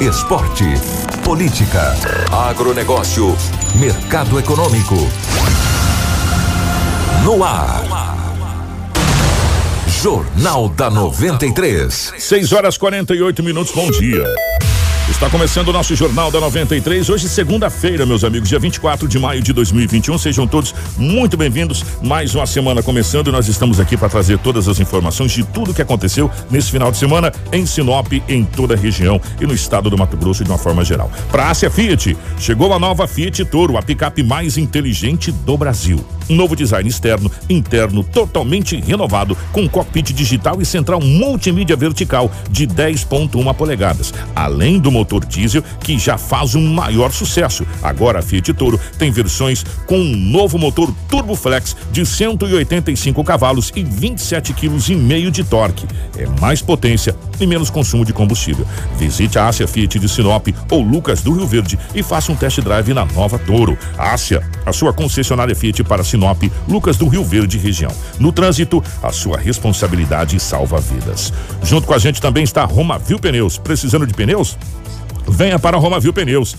Esporte. Política. Agronegócio. Mercado econômico. No ar. Jornal da 93. 6 horas 48 minutos, bom dia. Está começando o nosso Jornal da 93, hoje segunda-feira, meus amigos, dia 24 de maio de 2021. Sejam todos muito bem-vindos. Mais uma semana começando e nós estamos aqui para trazer todas as informações de tudo que aconteceu nesse final de semana em Sinop, em toda a região e no estado do Mato Grosso de uma forma geral. Para Ásia Fiat, chegou a nova Fiat Toro, a picape mais inteligente do Brasil. Um novo design externo, interno, totalmente renovado, com cockpit digital e central multimídia vertical de 10.1 polegadas, além do motor diesel que já faz um maior sucesso. Agora a Fiat Toro tem versões com um novo motor Turbo Flex de 185 cavalos e 27 kg de torque. É mais potência e menos consumo de combustível. Visite a Ásia Fiat de Sinop ou Lucas do Rio Verde e faça um test drive na nova Toro. Ásia, a sua concessionária Fiat para Sinop, Lucas do Rio Verde região. No trânsito, a sua responsabilidade salva vidas. Junto com a gente também está Roma Viu Pneus. Precisando de pneus? Venha para a Roma Viu Pneus.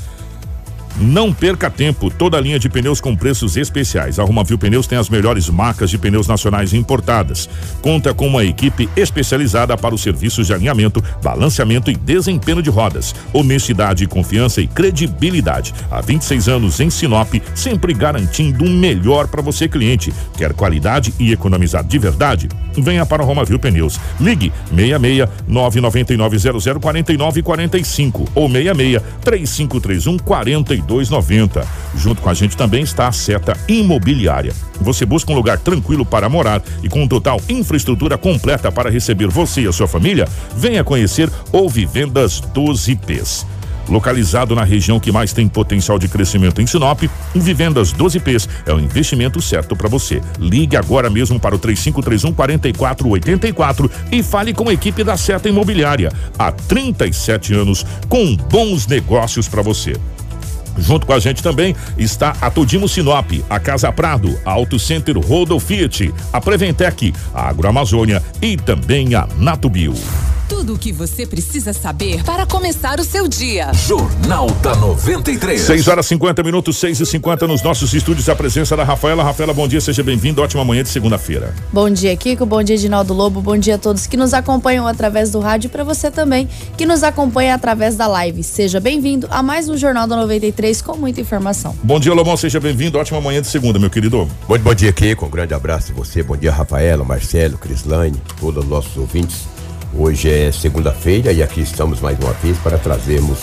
Não perca tempo, toda a linha de pneus com preços especiais. A Romavil Pneus tem as melhores marcas de pneus nacionais importadas. Conta com uma equipe especializada para os serviços de alinhamento, balanceamento e desempenho de rodas. Honestidade, confiança e credibilidade. Há 26 anos em Sinop, sempre garantindo o melhor para você, cliente. Quer qualidade e economizar de verdade? Venha para a Romavil Pneus. Ligue 66 999 00 49 45 ou 66 3531 42 3290. Junto com a gente também está a Seta Imobiliária. Você busca um lugar tranquilo para morar e com total infraestrutura completa para receber você e a sua família? Venha conhecer o Vivendas 12Ps. Localizado na região que mais tem potencial de crescimento em Sinop, o Vivendas 12Ps é o investimento certo para você. Ligue agora mesmo para o 3531 4484 e fale com a equipe da Seta Imobiliária. Há 37 anos com bons negócios para você. Junto com a gente também está a Todimo Sinop, a Casa Prado, a Auto Center Rodo Fiat, a Preventec, a Agroamazônia e também a Natubio. Tudo o que você precisa saber para começar o seu dia. Jornal da 93. 6 horas 50 minutos, 6 e 50 nos nossos estúdios. A presença da Rafaela. Rafaela, bom dia, seja bem-vindo. Ótima manhã de segunda-feira. Bom dia, Kiko. Bom dia, Edinaldo Lobo. Bom dia a todos que nos acompanham através do rádio e para você também que nos acompanha através da live. Seja bem-vindo a mais um Jornal da 93 com muita informação. Bom dia, Lobão, seja bem-vindo. Ótima manhã de segunda, meu querido. Bom, bom dia, Kiko. Um grande abraço a você. Bom dia, Rafaela, Marcelo, Crislane, todos os nossos ouvintes. Hoje é segunda-feira e aqui estamos mais uma vez para trazermos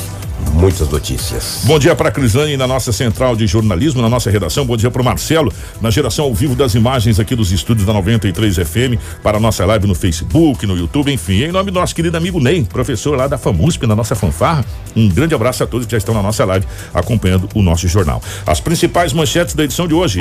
muitas notícias. Bom dia para a Crislane na nossa central de jornalismo, na nossa redação. Bom dia para o Marcelo, na geração ao vivo das imagens aqui dos estúdios da 93 FM, para a nossa live no Facebook, no YouTube, enfim. Em nome do nosso querido amigo Ney, professor lá da FAMUSP, na nossa fanfarra. Um grande abraço a todos que já estão na nossa live acompanhando o nosso jornal. As principais manchetes da edição de hoje.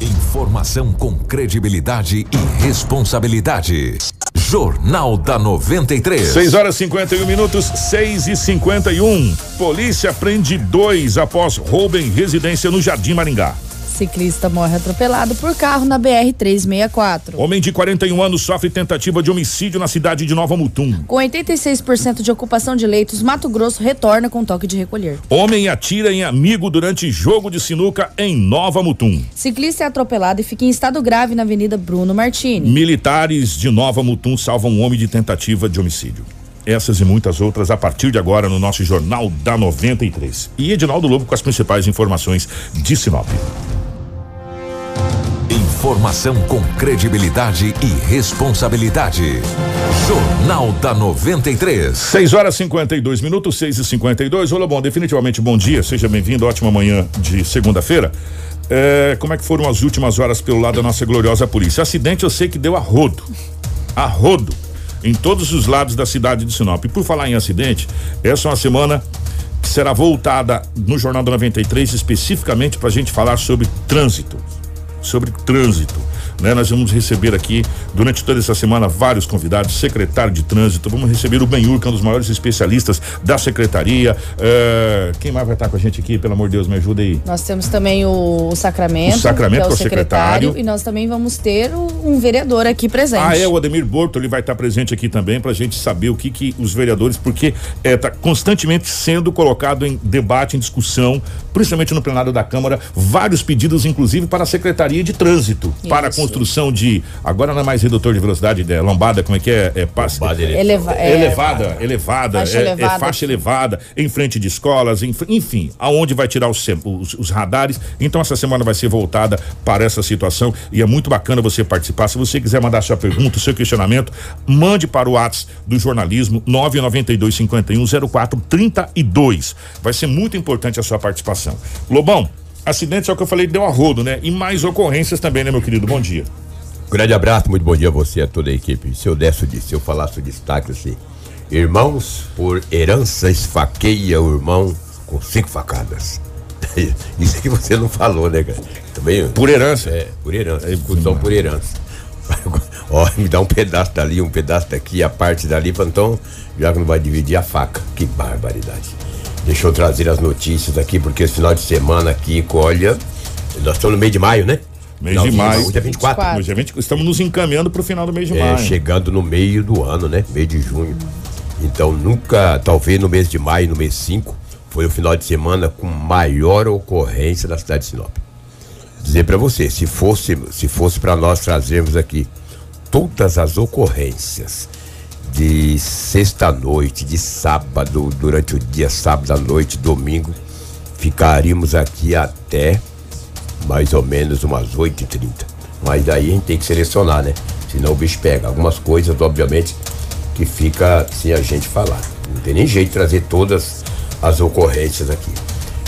Informação com credibilidade e responsabilidade. Jornal da 93. 6 horas 51 minutos, 6 e 51. Polícia prende dois após roubo em residência no Jardim Maringá. Ciclista morre atropelado por carro na BR-364. Homem de 41 anos sofre tentativa de homicídio na cidade de Nova Mutum. Com 86% de ocupação de leitos, Mato Grosso retorna com toque de recolher. Homem atira em amigo durante jogo de sinuca em Nova Mutum. Ciclista é atropelado e fica em estado grave na Avenida Bruno Martini. Militares de Nova Mutum salvam um homem de tentativa de homicídio. Essas e muitas outras a partir de agora no nosso Jornal da 93. E Edinaldo Lobo com as principais informações de Sinop. Informação com credibilidade e responsabilidade. Jornal da 93. 6 horas 52 minutos, 6 e 52 Olá, bom, definitivamente bom dia, seja bem-vindo, ótima manhã de segunda-feira. É, como é que foram as últimas horas pelo lado da nossa gloriosa polícia? Acidente eu sei que deu a rodo. A rodo. Em todos os lados da cidade de Sinop. E por falar em acidente, essa é uma semana será voltada no Jornal da 93 especificamente para a gente falar sobre trânsito. Sobre trânsito. Né? Nós vamos receber aqui, durante toda essa semana, vários convidados, secretário de trânsito, vamos receber o Benhur, que é um dos maiores especialistas da secretaria. É, quem mais vai estar com a gente aqui, pelo amor de Deus, me ajuda aí. Nós temos também o, o Sacramento, O Sacramento, que é é o secretário. secretário, e nós também vamos ter um vereador aqui presente. Ah, é, o Ademir Borto, ele vai estar presente aqui também para a gente saber o que que os vereadores, porque está constantemente sendo colocado em debate, em discussão, principalmente no plenário da Câmara, vários pedidos, inclusive, para a Secretaria de Trânsito, para Isso. Construção de, agora não é mais redutor de velocidade, é lombada, como é que é? É, passe, ele- Eleva- é, elevada, elevada, Faixa é, é elevada. faixa elevada, em frente de escolas, enfim, aonde vai tirar os, os, os radares. Então essa semana vai ser voltada para essa situação e é muito bacana você participar. Se você quiser mandar sua pergunta, seu questionamento, mande para o WhatsApp do jornalismo 992 51 04 32. Vai ser muito importante a sua participação. Lobão, acidente, é o que eu falei, deu a rodo, né? E mais ocorrências também, né, meu querido? Bom dia. Grande abraço, muito bom dia a você, a toda a equipe. Se eu desse, se eu falasse o destaque assim, irmãos por herança esfaqueia o irmão com cinco facadas. Isso que você não falou, né, cara? Também. Por herança. É, por herança. Discussão por herança. Ó, me dá um pedaço dali, um pedaço daqui, a parte dali, então, já que não vai dividir a faca. Que barbaridade. Deixa eu trazer as notícias aqui, porque esse final de semana aqui, olha, nós estamos no meio de maio, né? Mês de maio. Hoje é 24. 24. Hoje é 20 estamos nos encaminhando para o final do mês de É, maio. chegando no meio do ano, né? Meio de junho. Então nunca, talvez no mês de maio, no mês 5, foi o final de semana com maior ocorrência na cidade de Sinop. Dizer pra você, se fosse, se fosse para nós trazermos aqui todas as ocorrências de sexta-noite, de sábado, durante o dia, sábado à noite, domingo, ficaríamos aqui até mais ou menos umas 8h30. Mas daí a gente tem que selecionar, né? Senão o bicho pega. Algumas coisas, obviamente, que fica sem a gente falar. Não tem nem jeito de trazer todas as ocorrências aqui.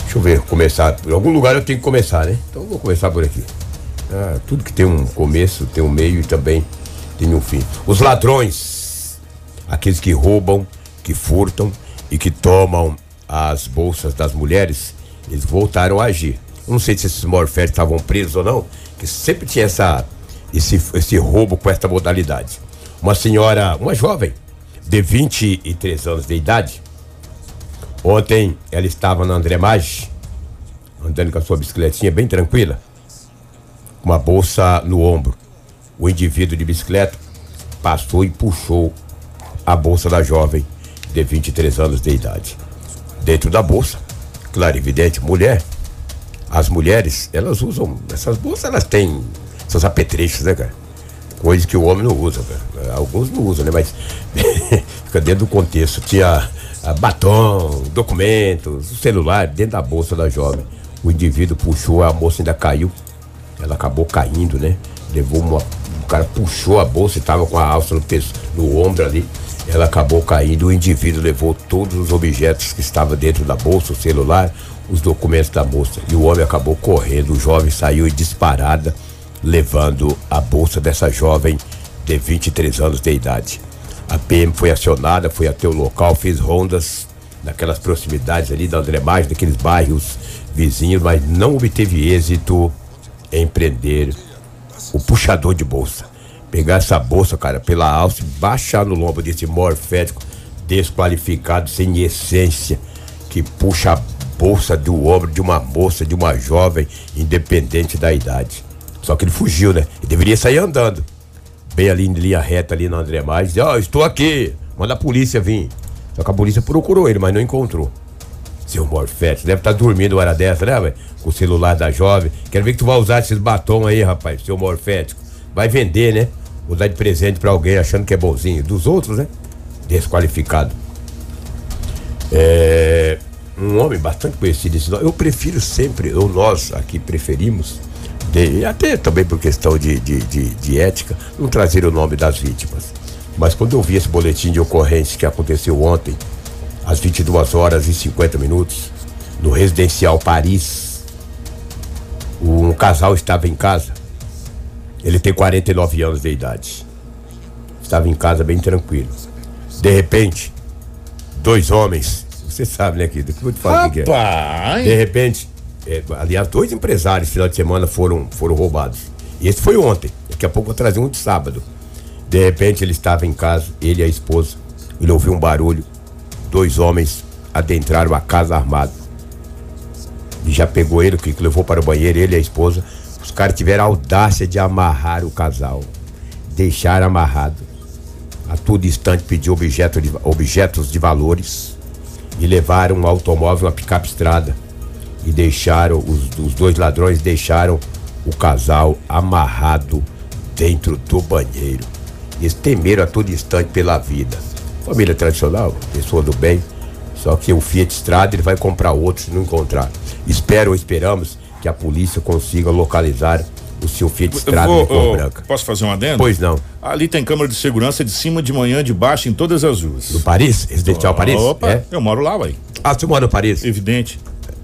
Deixa eu ver, começar. Por algum lugar eu tenho que começar, né? Então eu vou começar por aqui. Ah, tudo que tem um começo, tem um meio e também tem um fim. Os ladrões, aqueles que roubam, que furtam e que tomam as bolsas das mulheres, eles voltaram a agir. Não sei se esses morféticos estavam presos ou não, que sempre tinha essa, esse, esse roubo com essa modalidade. Uma senhora, uma jovem, de 23 anos de idade, ontem ela estava na André Maggi, andando com a sua bicicletinha bem tranquila, com uma bolsa no ombro. O indivíduo de bicicleta passou e puxou a bolsa da jovem de 23 anos de idade. Dentro da bolsa, claro, evidente, mulher. As mulheres, elas usam, essas bolsas elas têm seus apetrechos, né, cara? Coisas que o homem não usa, cara. Alguns não usam, né? Mas fica dentro do contexto. Tinha ah, batom, documentos, celular dentro da bolsa da jovem. O indivíduo puxou, a moça ainda caiu. Ela acabou caindo, né? Levou uma. O cara puxou a bolsa e tava com a alça no, peso, no ombro ali. Ela acabou caindo. O indivíduo levou todos os objetos que estavam dentro da bolsa, o celular, os documentos da moça. E o homem acabou correndo. O jovem saiu disparada, levando a bolsa dessa jovem de 23 anos de idade. A PM foi acionada, foi até o local, fez rondas naquelas proximidades ali da André Maggi, daqueles bairros vizinhos, mas não obteve êxito em prender o puxador de bolsa. Pegar essa bolsa, cara, pela alça e baixar no lombo desse morfético desqualificado, sem essência, que puxa a bolsa do ombro de uma moça, de uma jovem, independente da idade. Só que ele fugiu, né? E deveria sair andando. Bem ali em linha reta ali na André Mais, ó, estou aqui, manda a polícia vir. Só que a polícia procurou ele, mas não encontrou. Seu Morfete, deve estar dormindo uma hora dessa, né, velho? Com o celular da jovem. Quero ver que tu vai usar esses batom aí, rapaz, seu Morfético. Vai vender, né? Vou dar de presente pra alguém achando que é bonzinho. Dos outros, né? Desqualificado. É. Um homem bastante conhecido esse nome. Eu prefiro sempre, ou nós aqui preferimos, de- até também por questão de, de, de, de ética, não trazer o nome das vítimas. Mas quando eu vi esse boletim de ocorrência que aconteceu ontem, às 22 horas e 50 minutos, no residencial Paris. Um casal estava em casa. Ele tem 49 anos de idade. Estava em casa bem tranquilo. De repente, dois homens você sabe, né, Kiko? Eu te falo que que é. De repente, é, aliás, dois empresários final de semana foram, foram roubados. E esse foi ontem. Daqui a pouco eu vou trazer um de sábado. De repente ele estava em casa, ele e a esposa. Ele ouviu um barulho. Dois homens adentraram a casa armados. E já pegou ele, o que levou para o banheiro, ele e a esposa. Os caras tiveram a audácia de amarrar o casal. Deixaram amarrado. A todo instante pediu objeto de- objetos de valores. E levaram um automóvel, uma picape estrada. E deixaram, os, os dois ladrões deixaram o casal amarrado dentro do banheiro. Eles temeram a todo instante pela vida. Família tradicional, pessoa do bem. Só que o Fiat Strada ele vai comprar outro se não encontrar. Espero esperamos que a polícia consiga localizar o seu Fiat Strada vou- de cor ô, branca. Posso fazer um adendo? Pois não. Ali tem câmera de segurança de cima, de manhã, de baixo, em todas as ruas. No Paris? Residencial Paris? Opa, É? eu moro lá, ué. Ah, você mora no Paris? Evidente.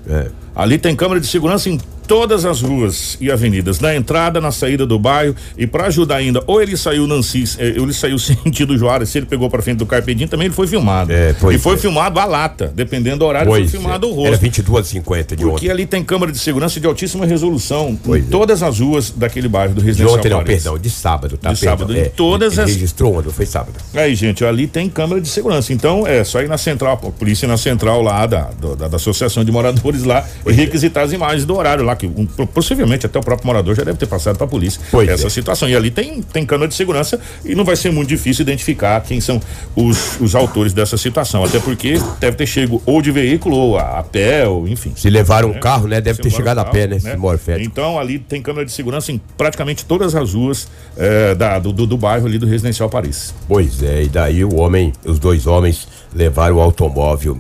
É. Ali tem câmera de segurança em todas as ruas e avenidas, na entrada, na saída do bairro e para ajudar ainda, ou ele saiu Nancis, eh, ele saiu sentido Juárez, se ele pegou para frente do Carpedim, também ele foi filmado. É, pois e foi é. filmado a lata, dependendo do horário, Pois foi filmado é. o rosto. Era 22h50 de Porque ontem. ali tem câmera de segurança de altíssima resolução Pois em é. todas as ruas daquele bairro do De Residencial ontem não, Paris. perdão, de sábado, tá? De Perdão, sábado, em todas ele as- Registrou onde? Foi sábado. Aí, gente, ali tem câmera de segurança. Então, é só ir na central, a polícia na central lá da, da, da Associação de Moradores lá e é. requisitar as imagens do horário lá, que um, possivelmente até o próprio morador já deve ter passado pra polícia Pois essa é. situação. E ali tem, tem câmera de segurança e não vai ser muito difícil identificar quem são os, os autores dessa situação. Até porque deve ter chego ou de veículo, ou a, a pé, ou enfim. Se levaram né? carro, né? Deve Se ter chegado a tal, pé, né? Morfético. Então ali tem câmera de segurança em praticamente todas as ruas eh, da, do, do, do bairro ali do Residencial Paris. Pois é, e daí o homem, os dois homens levaram o automóvel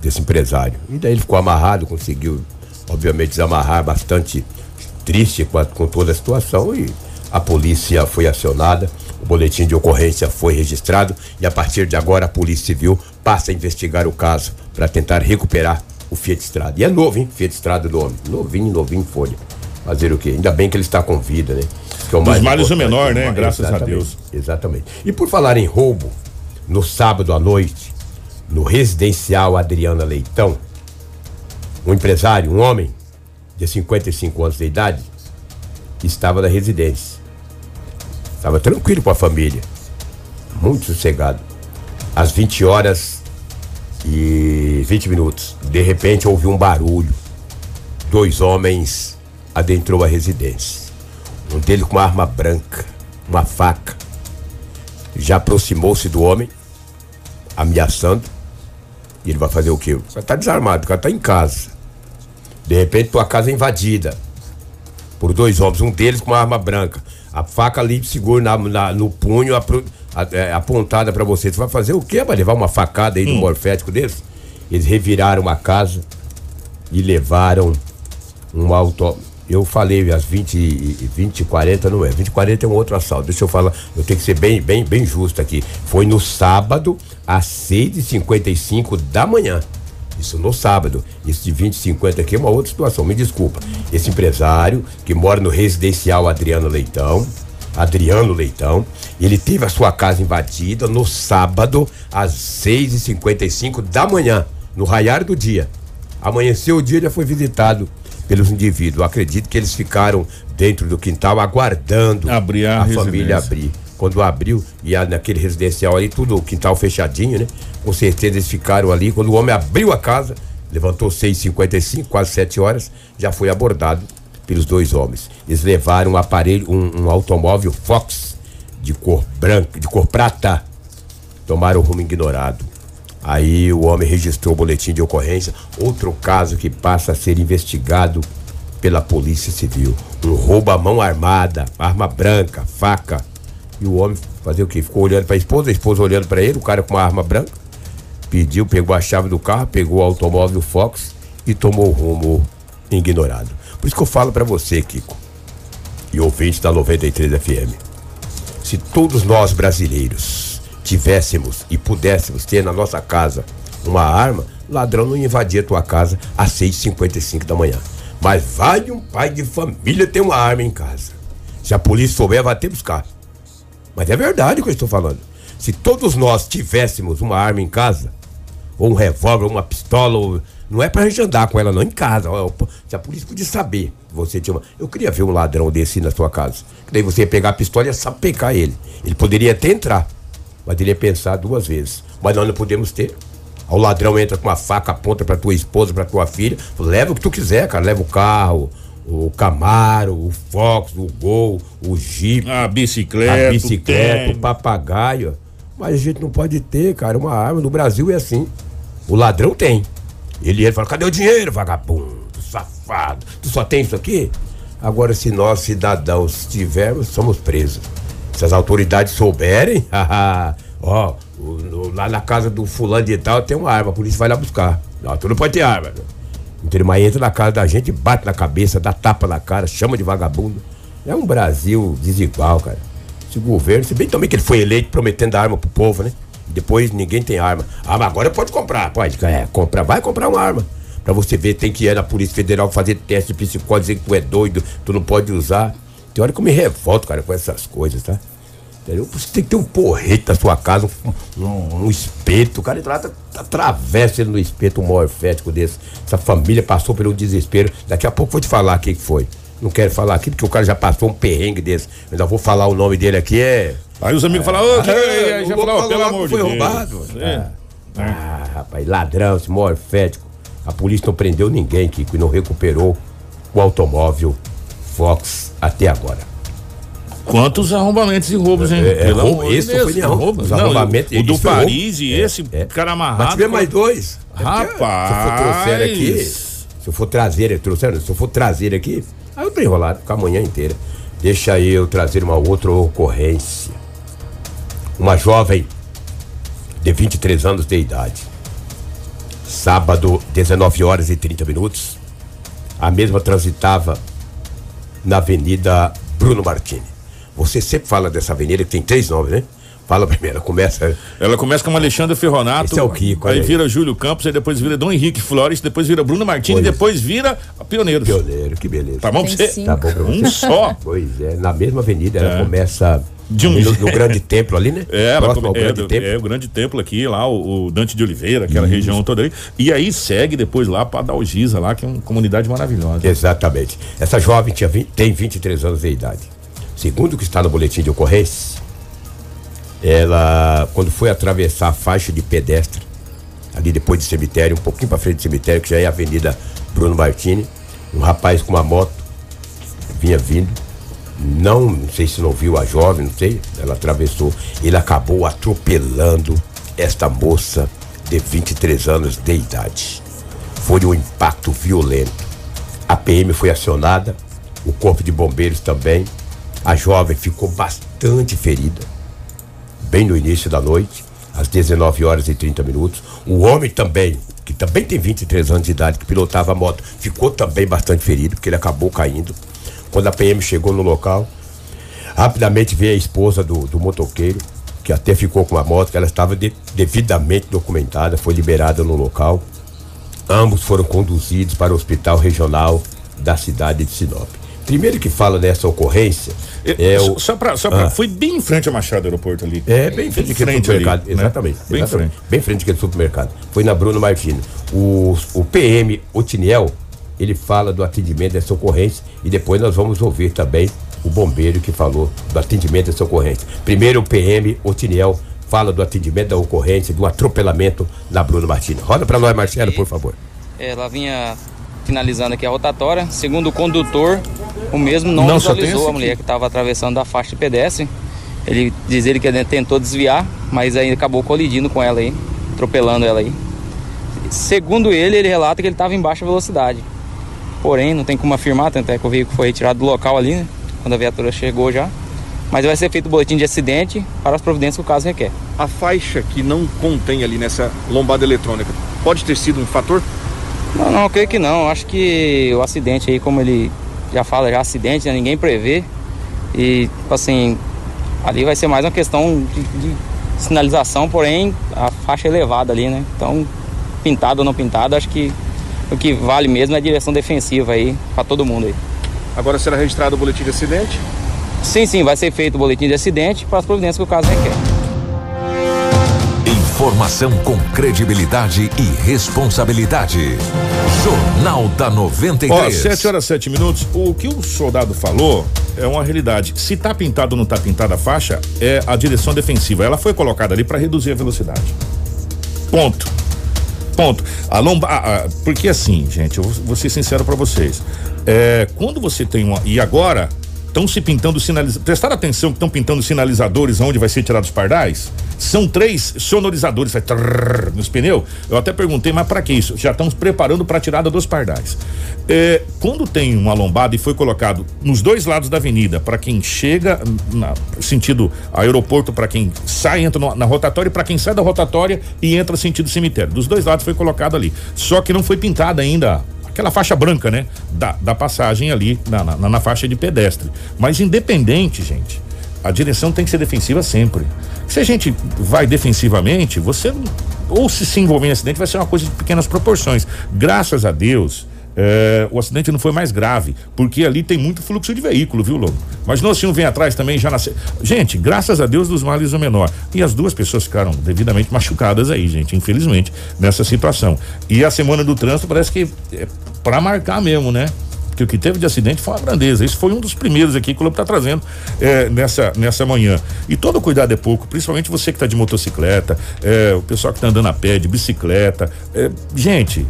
desse empresário. E daí ele ficou amarrado, conseguiu, obviamente, desamarrar bastante triste com, a- com toda a situação e a polícia foi acionada, o boletim de ocorrência foi registrado e a partir de agora a Polícia Civil passa a investigar o caso para tentar recuperar o Fiat Strada. E é novo, hein? Fiat Strada do homem. Novinho, novinho folha. Fazer o quê? Ainda bem que ele está com vida, né? Que é o Dos males o menor, né? Graças a Exatamente, Deus. Exatamente. E por falar em roubo, no sábado à noite, no residencial Adriana Leitão, um empresário, um homem de 55 anos de idade, estava na residência. Estava tranquilo com a família, muito sossegado. Às 20 horas e 20 minutos, de repente houve um barulho. Dois homens adentrou a residência. Um deles com uma arma branca, uma faca. Já aproximou-se do homem, ameaçando. E ele vai fazer o quê? O cara tá desarmado, o cara tá em casa. De repente, tua casa é invadida por dois homens, um deles com uma arma branca. A faca ali segura na, na- no punho, apro- a- é, apontada pra você. Você vai fazer o quê? Vai levar uma facada aí do morfético desse? Eles reviraram a casa e levaram um auto. Eu falei às 20 e 20 e 40, não é? 20 e 40 é um outro assalto. Deixa eu falar, eu tenho que ser bem, bem, bem justo aqui. Foi no sábado, às 6h55 da manhã. Isso no sábado. Isso de 20 e 50 aqui é uma outra situação, me desculpa. Esse empresário que mora no residencial Adriano Leitão, Adriano Leitão, ele teve a sua casa invadida no sábado, às 6h55 da manhã, no raiar do dia. Amanheceu o dia já foi visitado pelos indivíduos. Eu acredito que eles ficaram dentro do quintal aguardando Abrir a família residência. abrir. Quando abriu, e naquele residencial ali, tudo o quintal fechadinho, né? Com certeza eles ficaram ali. Quando o homem abriu a casa, levantou 6h55, quase 7 horas, já foi abordado pelos dois homens. Eles levaram um aparelho, um, um automóvel Fox de cor branca, de cor prata, tomaram o rumo ignorado. Aí o homem registrou o boletim de ocorrência. Outro caso que passa a ser investigado pela Polícia Civil. Um roubo à mão armada, arma branca, faca. E o homem fazer o quê? Ficou olhando para a esposa, a esposa olhando para ele, o cara com uma arma branca. Pediu, pegou a chave do carro, pegou o automóvel Fox e tomou rumo ignorado. Por isso que eu falo para você, Kiko, e ouvinte da 93 FM. Se todos nós brasileiros tivéssemos e pudéssemos ter na nossa casa uma arma, ladrão não invadia tua casa às 6h55 da manhã. Mas vai um pai de família ter uma arma em casa. Se a polícia souber, vai até buscar. Mas é verdade o que eu estou falando. Se todos nós tivéssemos uma arma em casa, ou um revólver, ou uma pistola, ou... não é pra gente andar com ela não em casa. Se a polícia podia saber você tinha uma... Eu queria ver um ladrão desse na sua casa. Daí você ia pegar a pistola e ia sapecar ele. Ele poderia até entrar, mas ele ia pensar duas vezes. Mas nós não podemos ter. O ladrão entra com uma faca, aponta pra tua esposa, pra tua filha, leva o que tu quiser, cara. Leva o carro, o Camaro, o Fox, o Gol, o Jeep, A bicicleta. a bicicleta, o papagaio. Mas a gente não pode ter, cara, uma arma. No Brasil é assim. O ladrão tem. Ele, ele fala, cadê o dinheiro, vagabundo, safado? Tu só tem isso aqui? Agora, se nós, cidadãos, tivermos, somos presos. Se as autoridades souberem, ó, lá na casa do fulano de tal tem uma arma, a polícia vai lá buscar. Não, tu não pode ter arma. né? Entendeu? Mas entra na casa da gente, bate na cabeça, dá tapa na cara, chama de vagabundo. É um Brasil desigual, cara. Esse governo, se bem também que ele foi eleito prometendo arma pro povo, né? Depois ninguém tem arma. Ah, mas agora pode comprar. Pode, é. Vai comprar uma arma. Pra você ver, tem que ir na Polícia Federal fazer teste de psicose, dizer que tu é doido, tu não pode usar. Tem hora que eu me revolto, cara, com essas coisas, tá? Entendeu? Você tem que ter um porrete na sua casa, um, um, um espeto. O cara entra lá, tá- atravessa ele no espeto, um morfético desse. Essa família passou pelo desespero. Daqui a pouco eu vou te falar o que foi. Não quero falar aqui porque o cara já passou um perrengue desse. Eu ainda vou falar o nome dele aqui, é. Aí os amigos falam, ô, que- É, aí já falou pelo amor de foi Deus. roubado. É. Ah, rapaz, ladrão, esse morfético. A polícia não prendeu ninguém, Kiko, e não recuperou o automóvel Fox até agora. Quantos arrombamentos e roubos, hein? É, é, roubo, esse foi arrombo, os Não, arrombamentos, O do roubo. Paris e É, esse é. cara Mas amarrado. tiver mais dois. Rapaz. Se eu for trouxer aqui, se eu for trazer, ele trouxeram, se eu for trazer aqui, aí eu tô enrolado, ficar a manhã inteira. Deixa eu trazer uma outra ocorrência. Uma jovem de 23 anos de idade. Sábado, 19 horas e 30 minutos. A mesma transitava na Avenida Bruno Martini. Você sempre fala dessa avenida que tem três nomes, né? Fala primeiro, começa. Ela começa com Alexandre Ferronato. Esse é o Kiko, Aí aí. vira Júlio Campos, aí depois vira Dom Henrique Flores, depois vira Bruno Martins, Pois. depois vira Pioneiros. Pioneiro, que beleza. Tá bom pra você? cinco. Tá bom pra você. Um só. Pois é, na mesma avenida ela É. começa De um no, no grande templo ali, né? É, ela Próximo ao é, grande do- templo. é o grande templo aqui, lá, o, o Dante de Oliveira, aquela região toda ali. E aí segue depois lá pra Dalgisa, lá, que é uma comunidade maravilhosa. Exatamente. Essa jovem tinha 20 tem 23 anos de idade. Segundo o que está no boletim de ocorrência, ela, quando foi atravessar a faixa de pedestre, ali depois do cemitério, um pouquinho para frente do cemitério, que já é a Avenida Bruno Martini, um rapaz com uma moto vinha vindo. Não, não sei se não viu a jovem, não sei. Ela atravessou. Ele acabou atropelando esta moça de 23 anos de idade. Foi um impacto violento. A PM foi acionada, o corpo de bombeiros também. A jovem ficou bastante ferida. Bem no início da noite, às 19 horas e 30 minutos. O homem também, que também tem 23 anos de idade, que pilotava a moto, ficou também bastante ferido, porque ele acabou caindo. Quando a PM chegou no local, rapidamente veio a esposa do, do motoqueiro, que até ficou com a moto, que ela estava de- devidamente documentada, foi liberada no local. Ambos foram conduzidos para o hospital regional da cidade de Sinop. Primeiro que fala nessa ocorrência é só, o. só pra, só pra- Ah. Foi bem em frente ao Machado Aeroporto ali. É, bem em frente daquele frente supermercado. ali, né? Exatamente. Bem em frente. Bem em frente daquele supermercado. Foi na Bruno Martino. O, o PM Otiniel, ele fala do atendimento dessa ocorrência e depois nós vamos ouvir também o bombeiro que falou do atendimento dessa ocorrência. Primeiro o PM Otiniel fala do atendimento da ocorrência, do atropelamento na Bruno Martino. Roda pra nós, Marcelo, por favor. Ela vinha finalizando aqui a rotatória. Segundo o condutor, o mesmo não, Não, visualizou a aqui. mulher que estava atravessando da faixa de pedestre. Ele diz ele que ele tentou desviar, mas aí acabou colidindo com ela aí, atropelando ela aí. Segundo ele, ele relata que ele estava em baixa velocidade. Porém, não tem como afirmar, tanto é que o veículo foi retirado do local ali, né? Quando a viatura chegou já. Mas vai ser feito o boletim de acidente para as providências que o caso requer. A faixa que não contém ali nessa lombada eletrônica pode ter sido um fator? Não, não, eu creio que não. Acho que o acidente aí, como ele já fala, já acidente, né? ninguém prevê. E, tipo assim, ali vai ser mais uma questão de, de sinalização, porém a faixa elevada ali, né? Então, pintado ou não pintado, acho que o que vale mesmo é a direção defensiva aí para todo mundo aí. Agora será registrado o boletim de acidente? Sim, sim, vai ser feito o boletim de acidente para as providências que o caso requer. Informação com credibilidade e responsabilidade. Jornal da 93. Ó, 7 horas 7 minutos. O que o soldado falou é uma realidade. Se tá pintado ou não tá pintada a faixa, é a direção defensiva. Ela foi colocada ali para reduzir a velocidade. Ponto. Ponto. A lomba, a- a- porque assim, gente, eu vou- vou ser sincero para vocês. É, quando você tem uma. E agora estão se pintando sinalizadores. Prestaram atenção que estão pintando sinalizadores onde vai ser tirados os pardais? São três sonorizadores vai trrr, nos pneus. Eu até perguntei, mas para que isso? Já estamos preparando para a tirada dos pardais. É, quando tem uma lombada e foi colocado nos dois lados da avenida, para quem chega na sentido aeroporto, para quem sai, entra no- na rotatória, e para quem sai da rotatória e entra sentido cemitério. Dos dois lados foi colocado ali. Só que não foi pintada ainda aquela faixa branca, né? Da, da passagem ali na, na, na faixa de pedestre. Mas independente, gente, a direção tem que ser defensiva sempre. Se a gente vai defensivamente, você ou se se envolver em acidente vai ser uma coisa de pequenas proporções. Graças a Deus. É, o acidente não foi mais grave, porque ali tem muito fluxo de veículo, viu, Lobo? Mas não assim um vem atrás também já nasceu. Gente, graças a Deus dos males o menor. E as duas pessoas ficaram devidamente machucadas aí, gente, infelizmente, nessa situação. E a semana do trânsito parece que é para marcar mesmo, né? Porque o que teve de acidente foi uma grandeza. Esse foi um dos primeiros aqui que o Globo está trazendo é, nessa, nessa manhã. E todo cuidado é pouco, principalmente você que está de motocicleta, é, o pessoal que está andando a pé, de bicicleta. É, gente,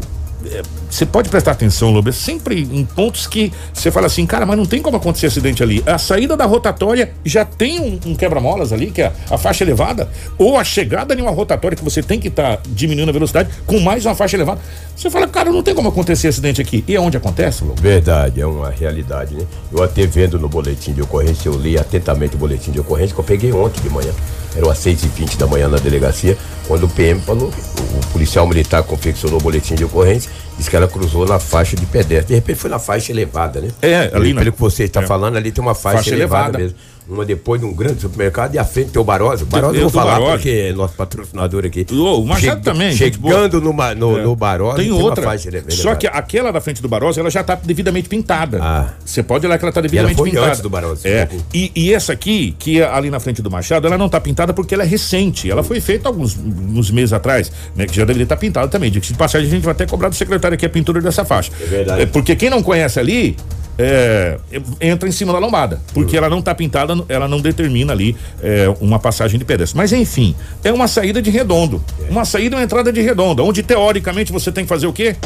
você pode prestar atenção, Lobo, é sempre em pontos que você fala assim, cara, mas não tem como acontecer acidente ali. A saída da rotatória já tem um, um quebra-molas ali, que é a, faixa elevada, ou a chegada de uma rotatória que você tem que estar diminuindo a velocidade com mais uma faixa elevada. Você fala, cara, não tem como acontecer acidente aqui. E é onde acontece, Lobo? Verdade, é uma realidade, né? Eu até vendo no boletim de ocorrência, eu li atentamente o boletim de ocorrência que eu peguei ontem de manhã. Era às 6h20 da manhã na delegacia, quando o PM falou, o, policial militar confeccionou o boletim de ocorrência, disse que ela cruzou na faixa de pedestre. De repente foi na faixa elevada, né? É, ali na- Pelo que você está é. falando, ali tem uma faixa, Faixa elevada, elevada. mesmo. Uma depois de um grande supermercado e à frente tem o Barosa. O Barosa Eu vou falar Barosa. porque é nosso patrocinador aqui. O Machado também, gente boa. Chegando no, no, É. no Barosa, Tem uma outra. Só que aquela da frente do Barosa, ela já está devidamente pintada. Ah. Você pode olhar que ela está devidamente foi pintada. antes do Barosa. É. E, e essa aqui, que é ali na frente do Machado, ela não está pintada porque ela é recente. Ela foi feita alguns, alguns meses atrás, né? Que já deveria estar pintada também. De passagem, a gente vai até cobrar do secretário aqui a pintura dessa faixa. É verdade. porque quem não conhece ali. é, entra em cima da lombada, porque ela não está pintada, ela não determina ali é, uma passagem de pedestre. Mas enfim, é uma saída de redondo, uma saída e uma entrada de redonda, onde teoricamente você tem que fazer o quê?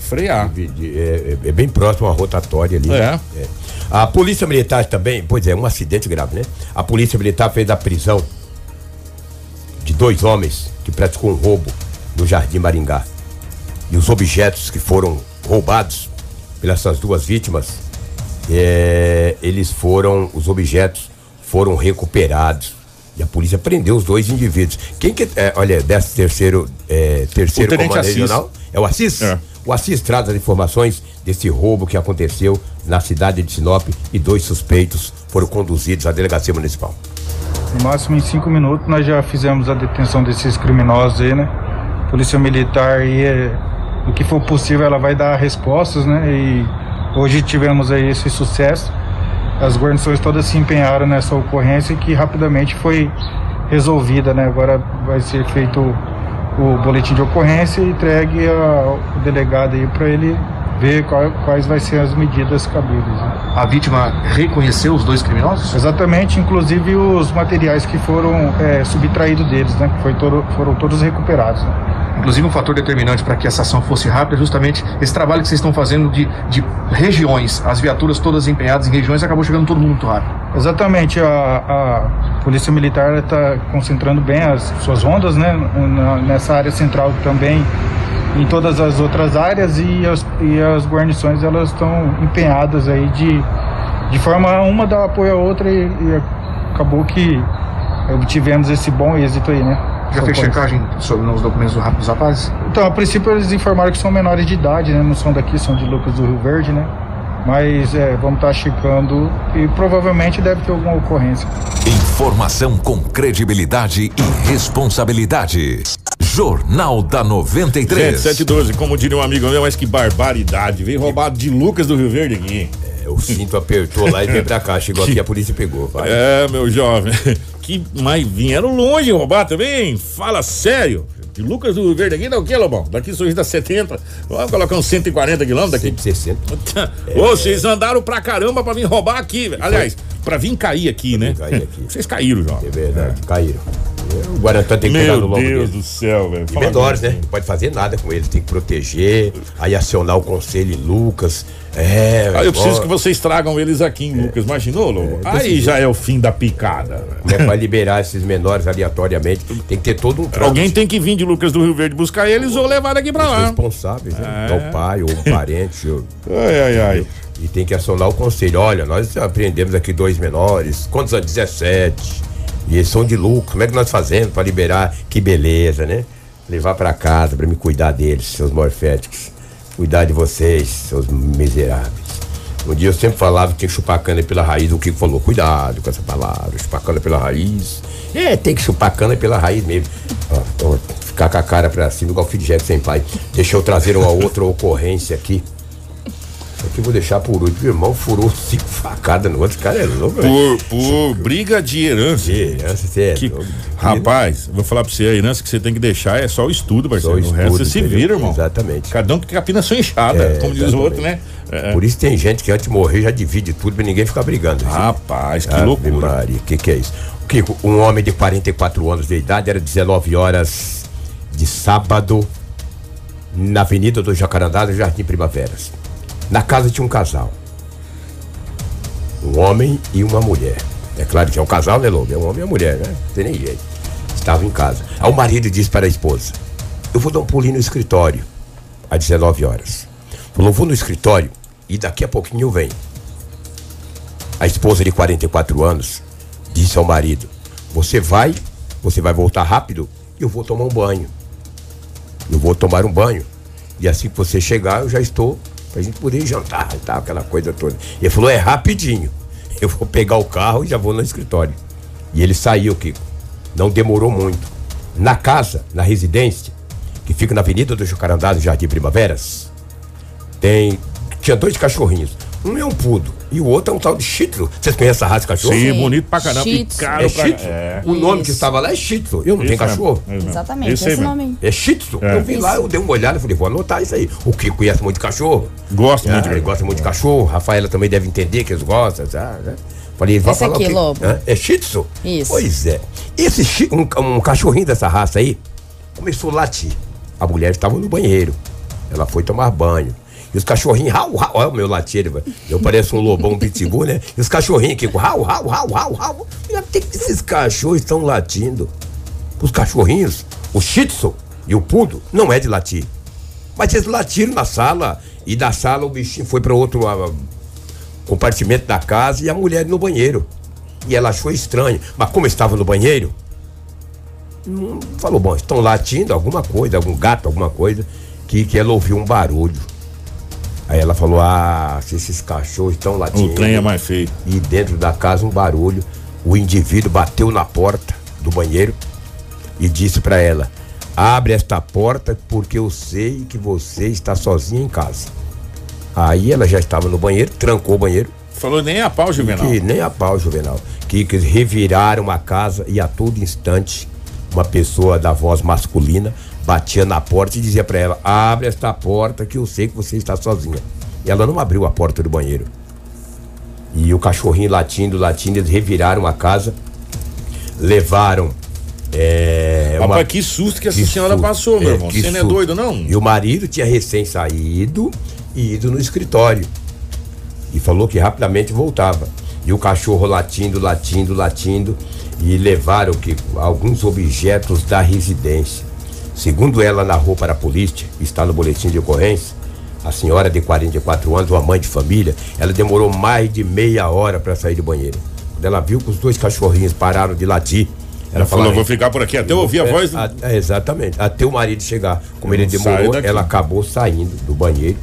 Frear. De- é, é bem próximo à rotatória ali. É. É. A polícia militar também, pois é, um acidente grave, né? A polícia militar fez a prisão de dois homens que praticou um roubo no Jardim Maringá. E os objetos que foram roubados pelas duas vítimas, é, eles foram, os objetos foram recuperados. E a polícia prendeu os dois indivíduos. Quem que, é, olha, desse terceiro, é, terceiro O tenente comando Assis. regional? É o Assis? É. O Assis traz as informações desse roubo que aconteceu na cidade de Sinop e dois suspeitos foram conduzidos à delegacia municipal. No máximo em cinco minutos nós já fizemos a detenção desses criminosos aí, né? Polícia Militar aí, é, o que for possível, ela vai dar respostas, né? E hoje tivemos aí esse sucesso. As guarnições todas se empenharam nessa ocorrência que rapidamente foi resolvida, né? Agora vai ser feito o boletim de ocorrência e entregue ao delegado aí para ele ver qual- quais vai ser as medidas cabíveis. né? A vítima reconheceu os dois criminosos? Exatamente, inclusive os materiais que foram é, subtraídos deles, né? Que foi todo- foram todos recuperados. né? Inclusive, um fator determinante para que essa ação fosse rápida é justamente esse trabalho que vocês estão fazendo de, de regiões. As viaturas todas empenhadas em regiões acabou chegando todo mundo muito rápido. Exatamente, a, a Polícia Militar está concentrando bem as suas rondas, né? nessa área central também, em todas as outras áreas e as, e as guarnições elas estão empenhadas aí de, de forma uma dar apoio à outra e, e acabou que obtivemos esse bom êxito aí, né? Já fez checagem sobre nos documentos do- dos rapazes? Então, a princípio eles informaram que são menores de idade, né? Não são daqui, são de Lucas do Rio Verde, né? Mas é, vamos estar checando e provavelmente deve ter alguma ocorrência. Informação com credibilidade e responsabilidade. Jornal da 93. Gente, 712, como diria um amigo meu, mas que barbaridade. Veio roubado de Lucas do Rio Verde aqui. É, o cinto apertou lá e veio pra cá. Chegou aqui, a polícia pegou. Vai. É, meu jovem. Que, mas vieram longe roubar também. Fala sério. De Lucas do Verde aqui dá o quê, Lobão? Daqui surgiu dá 70. Vamos colocar uns 140 quilômetros daqui. 160. Ô, vocês andaram pra caramba pra vir roubar aqui. velho. Aliás, pra vir cair aqui, né? cair aqui. Vocês caíram, já. É verdade, caíram. O Guarantã tem que pegar no Meu logo Deus dele. do céu, velho. E menores, né? Não pode fazer nada com eles, tem que proteger, aí acionar o conselho Lucas. É. Ah, eu preciso que vocês tragam eles aqui em Lucas. Imaginou, Lobo? Aí já é o fim da picada. né, pra liberar esses menores aleatoriamente, tem que ter todo um trâmite. Alguém tem que vir de Lucas do Rio Verde buscar eles ou levar daqui pra Os lá. responsáveis, né? É. É o pai ou o parente. ou- Ai, ai, ai. E tem que acionar o conselho. Olha, nós apreendemos aqui dois menores, quantos anos? 17. E eles são de lucro. Como é que nós fazemos para liberar? Que beleza, né? Levar para casa para me cuidar deles, seus morféticos. Cuidar de vocês, seus miseráveis. Um dia eu sempre falava que tinha que chupar cana pela raiz. O Kiko falou: cuidado com essa palavra, chupar cana pela raiz. É, tem que chupar cana pela raiz mesmo. Ó, ficar com a cara pra cima, igual filho de sem pai. Deixa eu trazer uma outra ocorrência aqui. Isso aqui eu vou deixar por último. Meu irmão furou cinco facadas no outro. Cara é louco, velho. Por, por briga de herança. De herança, você é Que- louco. Rapaz, vou falar pra você, a herança que você tem que deixar é só o estudo, parceiro. Só o o resto você estudo, se vira, irmão. Exatamente. Cada um que capina sua enxada, É, como diz o exatamente. outro, né? É. Por isso tem gente que antes de morrer já divide tudo pra ninguém ficar brigando. Rapaz, que Ave loucura. Maria, que que é isso? Kiko, um homem de 44 anos de idade, era 19 horas de sábado, na Avenida do Jacarandá, no Jardim Primaveras. Na casa tinha um casal. Um homem e uma mulher. É claro que é um casal, né, Lobo? É um homem e uma mulher, né? Não tem nem jeito. Estavam em casa. Aí o marido disse para a esposa: Eu vou dar um pulinho no escritório, às 19 horas. Falou: Vou no escritório e daqui a pouquinho eu venho. A esposa de 44 anos disse ao marido: Você vai, você vai voltar rápido e eu vou tomar um banho. Eu vou tomar um banho. E assim que você chegar, eu já estou pra gente poder jantar e tal, aquela coisa toda. Ele falou: É rapidinho. Eu vou pegar o carro e já vou no escritório. E ele saiu, Kiko. Não demorou muito. Na casa, na residência, que fica na Avenida do Jacarandá, do Jardim Primaveras, tem. Tinha dois cachorrinhos. Um é um pudo e o outro é um tal de Tzu. Vocês conhecem a raça de cachorro? Sim, bonito pra caramba. Shih E caro É pra. É. O nome que Isso. estava lá é Tzu. Eu não tenho Isso mesmo, cachorro. é isso. Exatamente, Esse mesmo. nome. É Tzu. É. Eu vi lá, eu dei uma olhada e falei, vou anotar isso aí. O Kiko conhece muito de cachorro. Gosto Ah, muito. ele gosta muito de cachorro. Rafaela também deve entender que eles gostam. né? Falei, vai Esse falar aqui, o quê? Lobo. Hã? É Shih Tzu? Isso. Pois é. Esse um, um cachorrinho dessa raça aí começou a latir. A mulher estava no banheiro. Ela foi tomar banho. E os cachorrinhos, rau, rau, olha o meu latir, eu pareço um lobão pitbull, né? E os cachorrinhos aqui, rau, rau, rau, rau, rau. Até que esses cachorros estão latindo. Os cachorrinhos, o shih tzu e o pudo, não é de latir. Mas eles latiram na sala. E da sala o bichinho foi para outro ah, compartimento da casa e a mulher no banheiro. E ela achou estranho. Mas como estava no banheiro, hum, falou, bom, estão latindo alguma coisa, algum gato, alguma coisa, que, que ela ouviu um barulho. Aí ela falou, ah, se esses cachorros estão latindo. O trem é mais feio. E dentro da casa um barulho. O indivíduo bateu na porta do banheiro e disse para ela: Abre esta porta porque eu sei que você está sozinha em casa. Aí ela já estava no banheiro, trancou o banheiro. Falou nem a pau, Juvenal. Que nem a pau, Juvenal. Que, que reviraram a casa e a todo instante uma pessoa da voz masculina batia na porta e dizia para ela: Abre esta porta que eu sei que você está sozinha. E ela não abriu a porta do banheiro. E o cachorrinho latindo, latindo, eles reviraram a casa, levaram. É, Rapaz, que susto que essa senhora passou, meu irmão. que Você não é susto. doido, não? E o marido tinha recém saído e ido no escritório. E falou que rapidamente voltava. E o cachorro latindo, latindo, latindo. E levaram que, alguns objetos da residência. Segundo ela narrou para a polícia, está no boletim de ocorrência, a senhora de 44 anos, uma mãe de família, ela demorou mais de meia hora para sair do banheiro. Quando ela viu que os dois cachorrinhos pararam de latir, Ela falou, vou ficar por aqui até eu ouvir a é, voz a- é, exatamente. Até o marido chegar. Como ele demorou, ela acabou saindo do banheiro.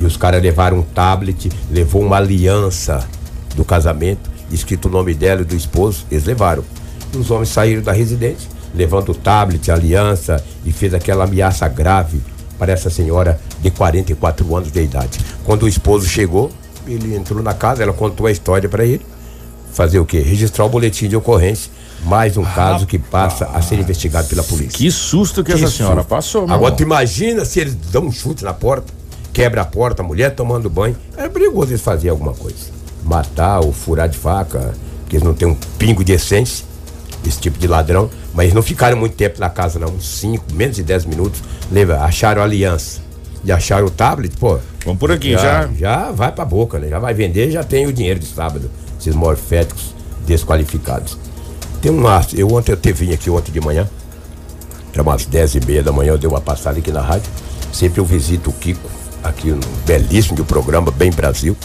E os caras levaram um tablet, levou uma aliança do casamento, escrito o nome dela e do esposo. Eles levaram. E os homens saíram da residência, levando o tablet, a aliança, e fez aquela ameaça grave para essa senhora de 44 anos de idade. Quando o esposo chegou, ele entrou na casa, ela contou a história para ele. Fazer o quê? Registrar o boletim de ocorrência. Mais um caso que passa a ser investigado pela polícia. Que susto que, essa senhora susto. passou, meu Agora irmão. tu imagina se eles dão um chute na porta, quebra a porta, a mulher tomando banho. É perigoso eles fazerem alguma coisa. Matar ou furar de faca, porque eles não têm um pingo de essência, esse tipo de ladrão. Mas não ficaram muito tempo na casa, não. Uns 5, menos de 10 minutos. Leva, acharam a aliança. E acharam o tablet, pô. Vamos por aqui, já. Já vai pra boca, né? Já vai vender, já tem o dinheiro de sábado. Esses morféticos desqualificados. Tem um aço. Eu ontem eu te vim aqui ontem de manhã. Era umas 10 e meia da manhã, eu dei uma passada aqui na rádio. Sempre eu visito o Kiko, aqui no belíssimo programa Bem Brasil.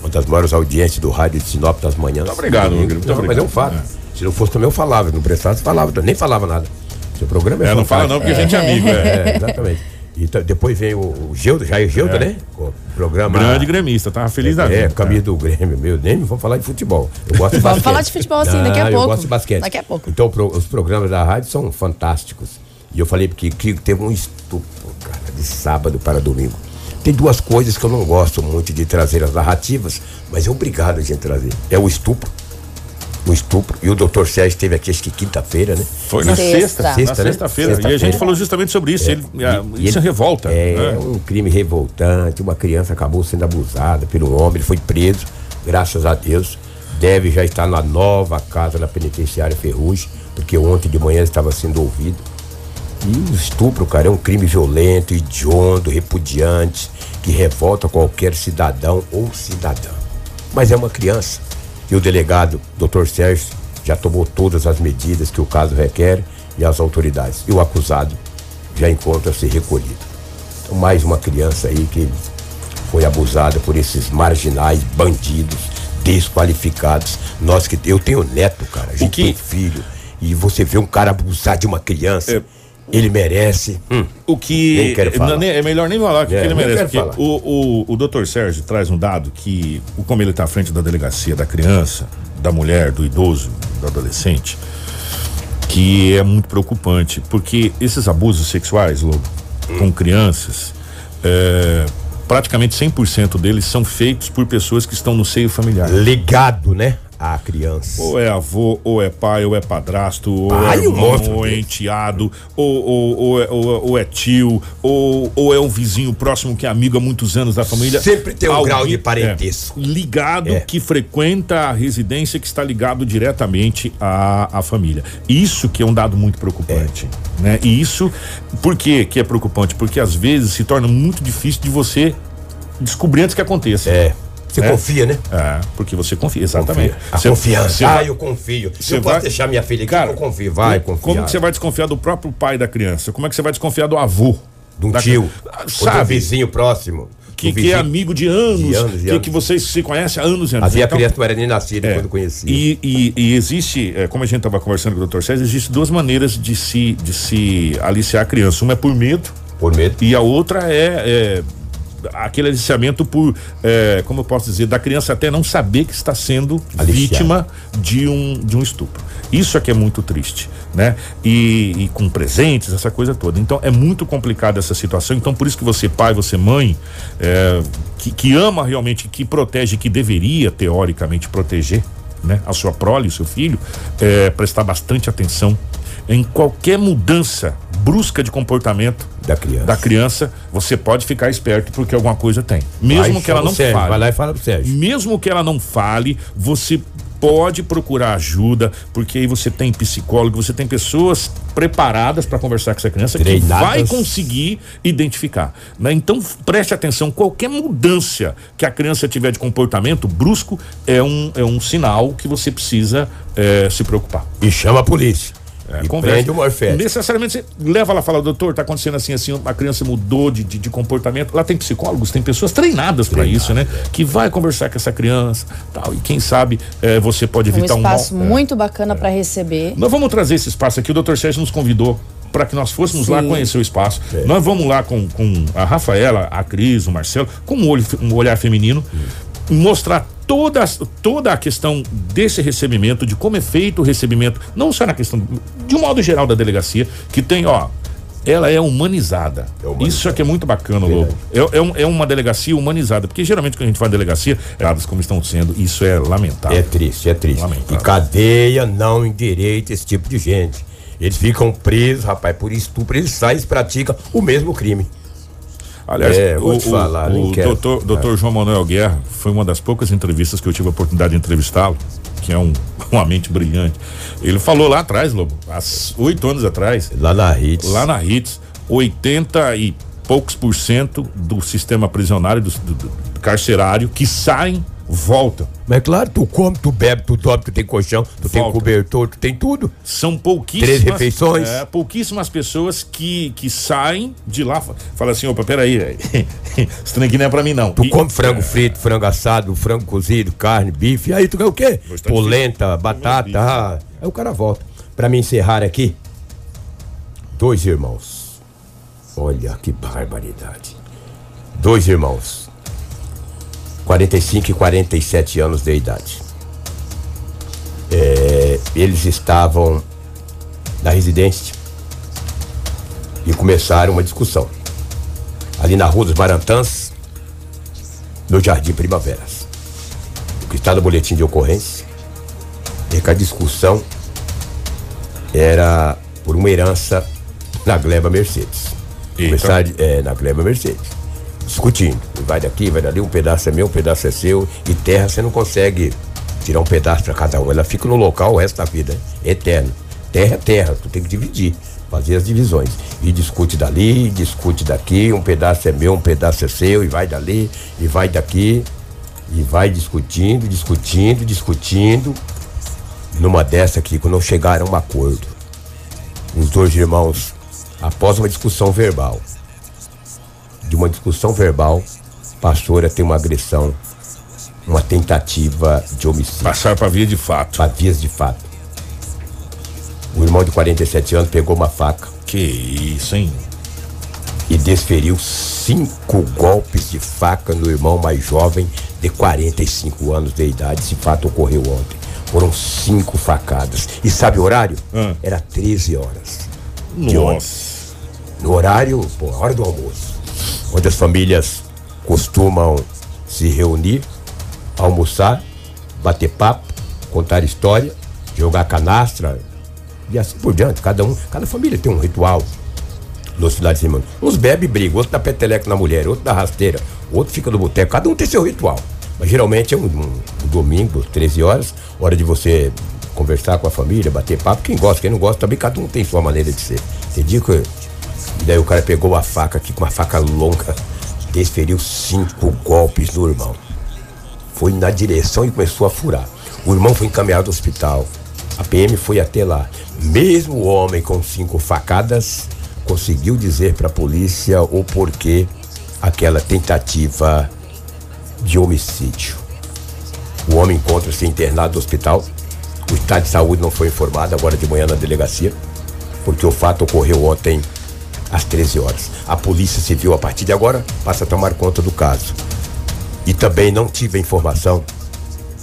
Uma das maiores audiências do rádio de Sinop das manhãs. Muito obrigado. Igor, muito Não, Mas é obrigado. um fato. É. Se não fosse também eu falava, não prestasse, falava, nem falava nada. Seu programa é É, não fala não, porque a gente é amigo, é. É, exatamente. Então, depois vem o, o Geuda, Jair Geuda, É. né? O programa. Grande gremista, tava feliz da É, vida. camisa do Grêmio, meu, nem vamos falar de futebol. Eu gosto de Vamos basquete. falar de futebol sim, daqui a pouco. Eu gosto de basquete. Daqui a pouco. Então, pro- os programas da rádio são fantásticos. E eu falei porque que teve um estupro, cara, de sábado para domingo. Tem duas coisas que eu não gosto muito de trazer as narrativas, mas é obrigado a gente trazer. É o estupro. O estupro. E o doutor Sérgio esteve aqui, acho que quinta-feira, né? Foi na sexta, na né? sexta-feira. e a gente falou justamente sobre isso. É. Ele, ah, E- e isso é ele- revolta. É, né? um crime revoltante. Uma criança acabou sendo abusada pelo homem, ele foi preso, graças a Deus. Deve já estar na nova casa da penitenciária Ferrugem, porque ontem de manhã ele estava sendo ouvido. E o estupro, cara, é um crime violento, hediondo, repudiante, que revolta qualquer cidadão ou cidadã. Mas é uma criança. E o delegado, doutor Sérgio, já tomou todas as medidas que o caso requer e as autoridades. E o acusado já encontra-se recolhido. Então, mais uma criança aí que foi abusada por esses marginais, bandidos, desqualificados. Nós que eu tenho neto, cara, a gente que- tem filho. E você vê um cara abusar de uma criança, ele merece. Hum, O que. Nem quero falar. não, é melhor nem falar o que, É, que ele merece. o, o, o doutor Sérgio traz um dado que, o- como ele está à frente da delegacia da criança, da mulher, do idoso, do adolescente, que é muito preocupante. Porque esses abusos sexuais, Lobo, com crianças, é, praticamente 100% deles são feitos por pessoas que estão no seio familiar. Ligado, né? A criança. Ou é avô, ou é pai, ou é padrasto, ou Ai, é irmão, ou é enteado, ou, ou, ou, é, ou, é tio, ou, ou é um vizinho próximo que é amigo há muitos anos da família. Sempre tem um Alguém- grau de parentesco. é, ligado É. que frequenta a residência que está ligado diretamente à, à família. Isso que é um dado muito preocupante. Né? E isso, por que é preocupante? Porque às vezes se torna muito difícil de você descobrir antes que aconteça. É. Você confia, né? É, porque você confia, exatamente. A Você- confiança. você ah, vai- eu confio. você eu posso vai- deixar minha filha aqui, Cara, eu confio. Vai, confia. Como que você vai desconfiar do próprio pai da criança? Como é que você vai desconfiar do avô? De um Da- tio. Ah, Ou do Sabe? vizinho próximo. Que, Do que é amigo de anos, De anos, de que, anos. que vocês se conhecem há anos e anos. A minha Então, criança não era nem nascida é, quando conhecia. E, e- e existe, é, como a gente estava conversando com o Dr. César, existe duas maneiras de se, de se aliciar a criança. Uma é por medo. Por medo. E a outra é, é aquele aliciamento por, é, como eu posso dizer, da criança até não saber que está sendo Aliciada. vítima de um, de um estupro. Isso é que é muito triste, né? E, e com presentes, essa coisa toda. Então é muito complicada essa situação. Então por isso que você, pai, você, mãe, é, que, que ama realmente, que protege, que deveria teoricamente proteger, né? A sua prole, o seu filho, é, prestar bastante atenção em qualquer mudança brusca de comportamento da criança. da criança, você pode ficar esperto porque alguma coisa tem. Mesmo Vai, que ela não Sérgio, fale. Vai lá e fala pro Sérgio. Mesmo que ela não fale, você pode procurar ajuda, porque aí você tem psicólogo, você tem pessoas preparadas para conversar com essa criança Treinadas. que vai conseguir identificar. né? Então preste atenção, qualquer mudança que a criança tiver de comportamento brusco é um, é um sinal que você precisa eh, se preocupar. E chama a polícia. É, e conversa. o morfético. Necessariamente você leva ela e fala, doutor, tá acontecendo assim, assim, a criança mudou de, de, de comportamento. Lá tem psicólogos, tem pessoas treinadas para isso, né? Que vai conversar com essa criança, tal. E quem sabe eh, você pode Um evitar um, mal. espaço muito bacana para receber. Nós vamos trazer esse espaço aqui, o doutor Sérgio nos convidou para que nós fôssemos lá Sim. conhecer o espaço. Nós vamos lá com, com a Rafaela, a Cris, o Marcelo, com um, olho, um olhar feminino, mostrar toda, toda a questão desse recebimento, de como é feito o recebimento, não só na questão, de um modo geral da delegacia, que tem, ó, ela é humanizada. Isso é que é muito bacana, Lobo. É, é, um- é uma delegacia humanizada, porque geralmente quando a gente fala delegacia, dadas como estão sendo, isso é lamentável. É triste, é triste. E cadeia não endireita esse tipo de gente. Eles ficam presos, rapaz, por estupro, eles saem e praticam o mesmo crime. Aliás, é, vou o, te falar, o, o doutor, doutor João Manuel Guerra foi uma das poucas entrevistas que eu tive a oportunidade de entrevistá-lo, que é um, uma mente brilhante. Ele falou lá atrás, Lobo, há oito anos atrás. Lá na Hits. Lá na Hits, 80 e poucos por cento do sistema prisionário, do, do- do carcerário, que saem, voltam. Mas é claro, tu come, tu bebe, tu dorme, tu tem colchão, tu tem Volta. cobertor, tu tem tudo. São pouquíssimas. Três refeições. é, pouquíssimas pessoas que, que saem de lá. fa- Falam assim: opa, peraí, velho. Esse trem aqui não é pra mim, não. Tu E- come frango frito, frango assado, frango cozido, carne, bife, aí tu quer o quê? Polenta, batata, ah, aí o cara volta. Pra me encerrar aqui, dois irmãos. Olha que barbaridade. Dois irmãos. 45 e 47 anos de idade. É, eles estavam na residência e começaram uma discussão. Ali na Rua dos Marantãs, no Jardim Primaveras. O que está no boletim de ocorrência é que a discussão era por uma herança na Gleba Mercedes. Começar, é, na Gleba Mercedes. Discutindo. Vai daqui, vai dali, um pedaço é meu, um pedaço é seu. E terra você não consegue tirar um pedaço para cada um. Ela fica no local o resto da vida. Eterno. Terra é terra, tu tem que dividir. Fazer as divisões. E discute dali, discute daqui, um pedaço é meu, um pedaço é seu, e vai dali, e vai daqui. E vai discutindo, discutindo, discutindo. Numa dessa aqui, quando chegaram a um acordo, os dois irmãos, após uma discussão verbal, de uma discussão verbal, passou a ter uma agressão, uma tentativa de homicídio. Passar para via de fato. Para vias de fato. O irmão de 47 anos pegou uma faca. Que isso, hein? E desferiu cinco golpes de faca no irmão mais jovem de 45 anos de idade. Esse fato ocorreu ontem. Foram cinco facadas. E sabe o horário? Era 13 horas. de Nossa. ontem. No horário, pô, hora do almoço. Onde as famílias costumam se reunir, almoçar, bater papo, contar história, jogar canastra e assim por diante. Cada um, cada família tem um ritual nos finais de semana. Uns bebe e briga, outro dá peteleco na mulher, outro dá rasteira, outro fica no boteco, cada um tem seu ritual. Mas geralmente é um, um- um domingo, 13 horas, hora de você conversar com a família, bater papo. Quem gosta, quem não gosta, também cada um tem sua maneira de ser. Tem dia que. E daí o cara pegou a faca aqui com uma faca longa, desferiu cinco golpes no irmão. Foi na direção e começou a furar. O irmão foi encaminhado ao hospital. A PM foi até lá. Mesmo o homem com cinco facadas conseguiu dizer para a polícia o porquê aquela tentativa de homicídio. O homem encontra-se internado no hospital. O estado de saúde não foi informado agora de manhã na delegacia, porque o fato ocorreu ontem às 13 horas. A Polícia Civil, a partir de agora, passa a tomar conta do caso. E também não tive a informação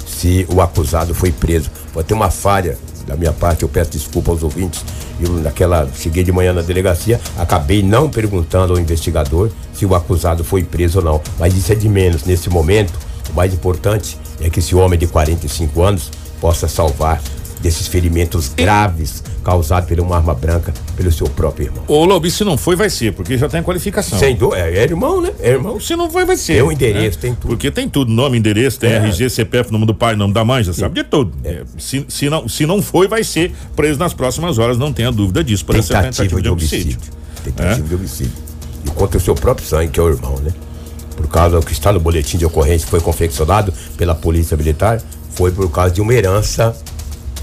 se o acusado foi preso. Pode ter uma falha da minha parte, eu peço desculpa aos ouvintes. Eu, naquela, cheguei de manhã na delegacia, acabei não perguntando ao investigador se o acusado foi preso ou não. Mas isso é de menos. Nesse momento, o mais importante é que esse homem de 45 anos possa salvar desses ferimentos graves causados por uma arma branca pelo seu próprio irmão. Ô, Lobo, e se não foi, vai ser, porque já tem qualificação. Sem dúvida, é, é irmão, né? É irmão. Se não foi, vai ser. Tem o endereço, né? tem tudo. Porque tem tudo, nome, endereço, tem É. RG, CPF, nome do pai, nome da mãe, já sabe de tudo. É, Se, se, não, se não foi, vai ser preso nas próximas horas, não tenha dúvida disso. Por essa Tentativa de homicídio. Tentativa de homicídio. E contra o seu próprio sangue, que é o irmão, né? Por causa do que está no boletim de ocorrência que foi confeccionado pela Polícia Militar, foi por causa de uma herança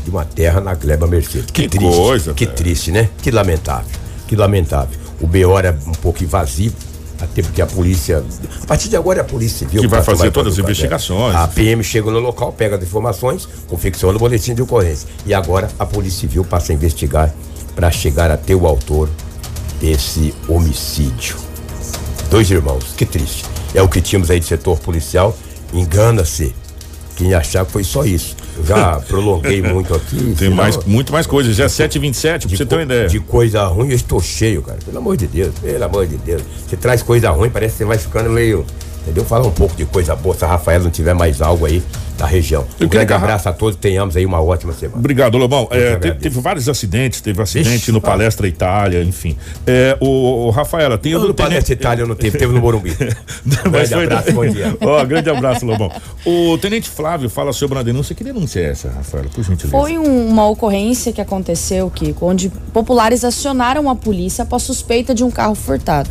de uma terra na Gleba Mercedes. Que, Que triste. coisa, que velho. triste, né? Que lamentável. Que lamentável. O BO era um pouco invasivo, até porque a polícia. A partir de agora é a Polícia Civil Que vai fazer todas as investigações. A PM chega no local, pega as informações, confecciona o boletim de ocorrência. E agora a Polícia Civil passa a investigar para chegar até o autor desse homicídio. Dois irmãos, que triste. É o que tínhamos aí de setor policial. Engana-se quem achar que foi só isso. Já prolonguei muito aqui. Tem mais, muito mais coisas. Já é 7h27, pra você ter uma ideia. De coisa ruim, eu estou cheio, cara. Pelo amor de Deus, pelo amor de Deus. Você traz coisa ruim, parece que você vai ficando meio. Entendeu? Falar um pouco de coisa boa, se a Rafaela não tiver mais algo aí da região. Um grande abraço a todos, tenhamos aí uma ótima semana. Obrigado, Lobão. É, teve, teve, vários acidentes, teve acidente Ixi, no Palestra Itália, enfim. É, o, o Rafaela, tem no Palestra Itália não teve, teve no Morumbi. grande abraço, bom dia. Ó, grande abraço, Lobão. O Tenente Flávio fala sobre uma denúncia. Que denúncia é essa, Rafaela? Por gentileza. Foi um, uma ocorrência que aconteceu, Kiko, onde populares acionaram a polícia após suspeita de um carro furtado.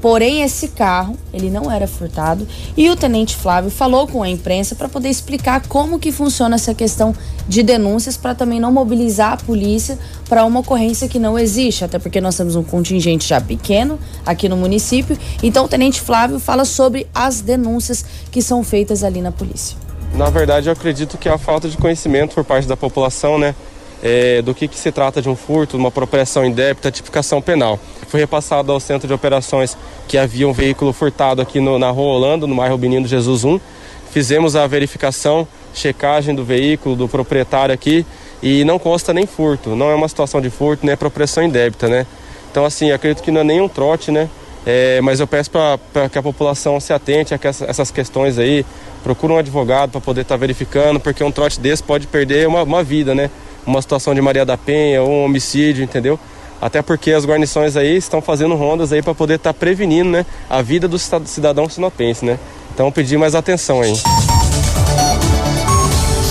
Porém, esse carro, ele não era furtado e o tenente Flávio falou com a imprensa para poder explicar como que funciona essa questão de denúncias para também não mobilizar a polícia para uma ocorrência que não existe, até porque nós temos um contingente já pequeno aqui no município. Então, o tenente Flávio fala sobre as denúncias que são feitas ali na polícia. Na verdade, eu acredito que é a falta de conhecimento por parte da população, né? É, do que, que se trata de um furto, uma apropriação indébita, tipificação penal. Foi repassado ao centro de operações que havia um veículo furtado aqui no, na Rua Holanda, no bairro Benino Jesus 1. Fizemos a verificação, checagem do veículo, do proprietário aqui e não consta nem furto, não é uma situação de furto, nem apropriação indébita, né? Então, assim, acredito que não é nenhum trote, né? É, mas eu peço para que a população se atente a essas questões aí, procure um advogado para poder estar tá verificando, porque um trote desse pode perder uma, uma vida, né? Uma situação de Maria da Penha ou um homicídio, entendeu? Até porque as guarnições aí estão fazendo rondas aí para poder estar tá prevenindo, né, a vida do cidadão sinopense, né? Então pedir mais atenção aí.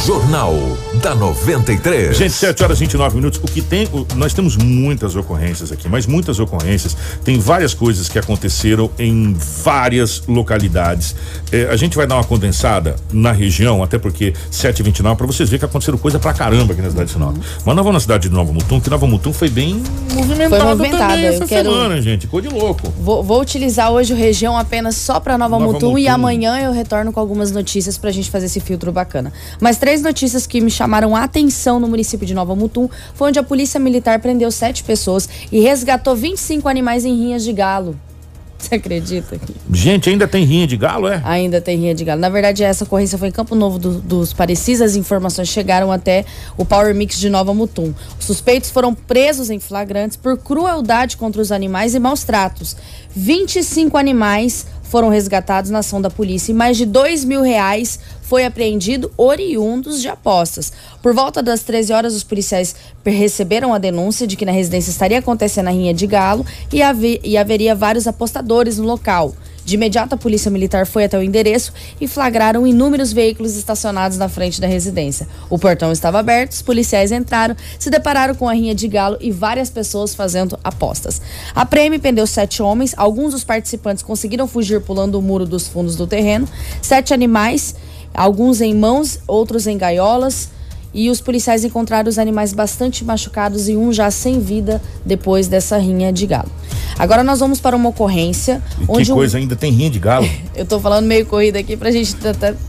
Jornal da 93. Gente, 7 horas e 29 minutos. O que tem. O, nós temos muitas ocorrências aqui, mas muitas ocorrências. Tem várias coisas que aconteceram em várias localidades. É, a gente vai dar uma condensada na região, até porque 7 e 29 para vocês verem que aconteceram coisa pra caramba aqui na cidade de Sinop. Uhum. Mas nós vamos na cidade de Nova Mutum, que Nova Mutum foi bem movimentado, foi movimentada também essa quero... semana, gente. Ficou de louco. Vou, vou, utilizar hoje o região apenas só pra Nova, Nova Mutum, Mutum, e amanhã eu retorno com algumas notícias pra gente fazer esse filtro bacana. Mas três notícias que me chamaram a atenção no município de Nova Mutum foi onde a polícia militar prendeu sete pessoas e resgatou 25 animais em rinhas de galo. Você acredita? Gente, ainda tem rinha de galo, é? Ainda tem rinha de galo. Na verdade, essa ocorrência foi em Campo Novo do, dos Parecis. As informações chegaram até o Power Mix de Nova Mutum. Os suspeitos foram presos em flagrantes por crueldade contra os animais e maus tratos. 25 animais foram resgatados na ação da polícia e mais de dois mil reais foi apreendido oriundos de apostas. Por volta das 13 horas, os policiais receberam a denúncia de que na residência estaria acontecendo a rinha de galo e, haver, e haveria vários apostadores no local. De imediato, a polícia militar foi até o endereço e flagraram inúmeros veículos estacionados na frente da residência. O portão estava aberto, os policiais entraram, se depararam com a rinha de galo e várias pessoas fazendo apostas. A PM prendeu sete homens, alguns dos participantes conseguiram fugir pulando o muro dos fundos do terreno. Sete animais, alguns em mãos, outros em gaiolas e os policiais encontraram os animais bastante machucados e um já sem vida depois dessa rinha de galo. Agora nós vamos para uma ocorrência. E onde que coisa, um... ainda tem rinha de galo? Eu tô falando meio corrida aqui pra gente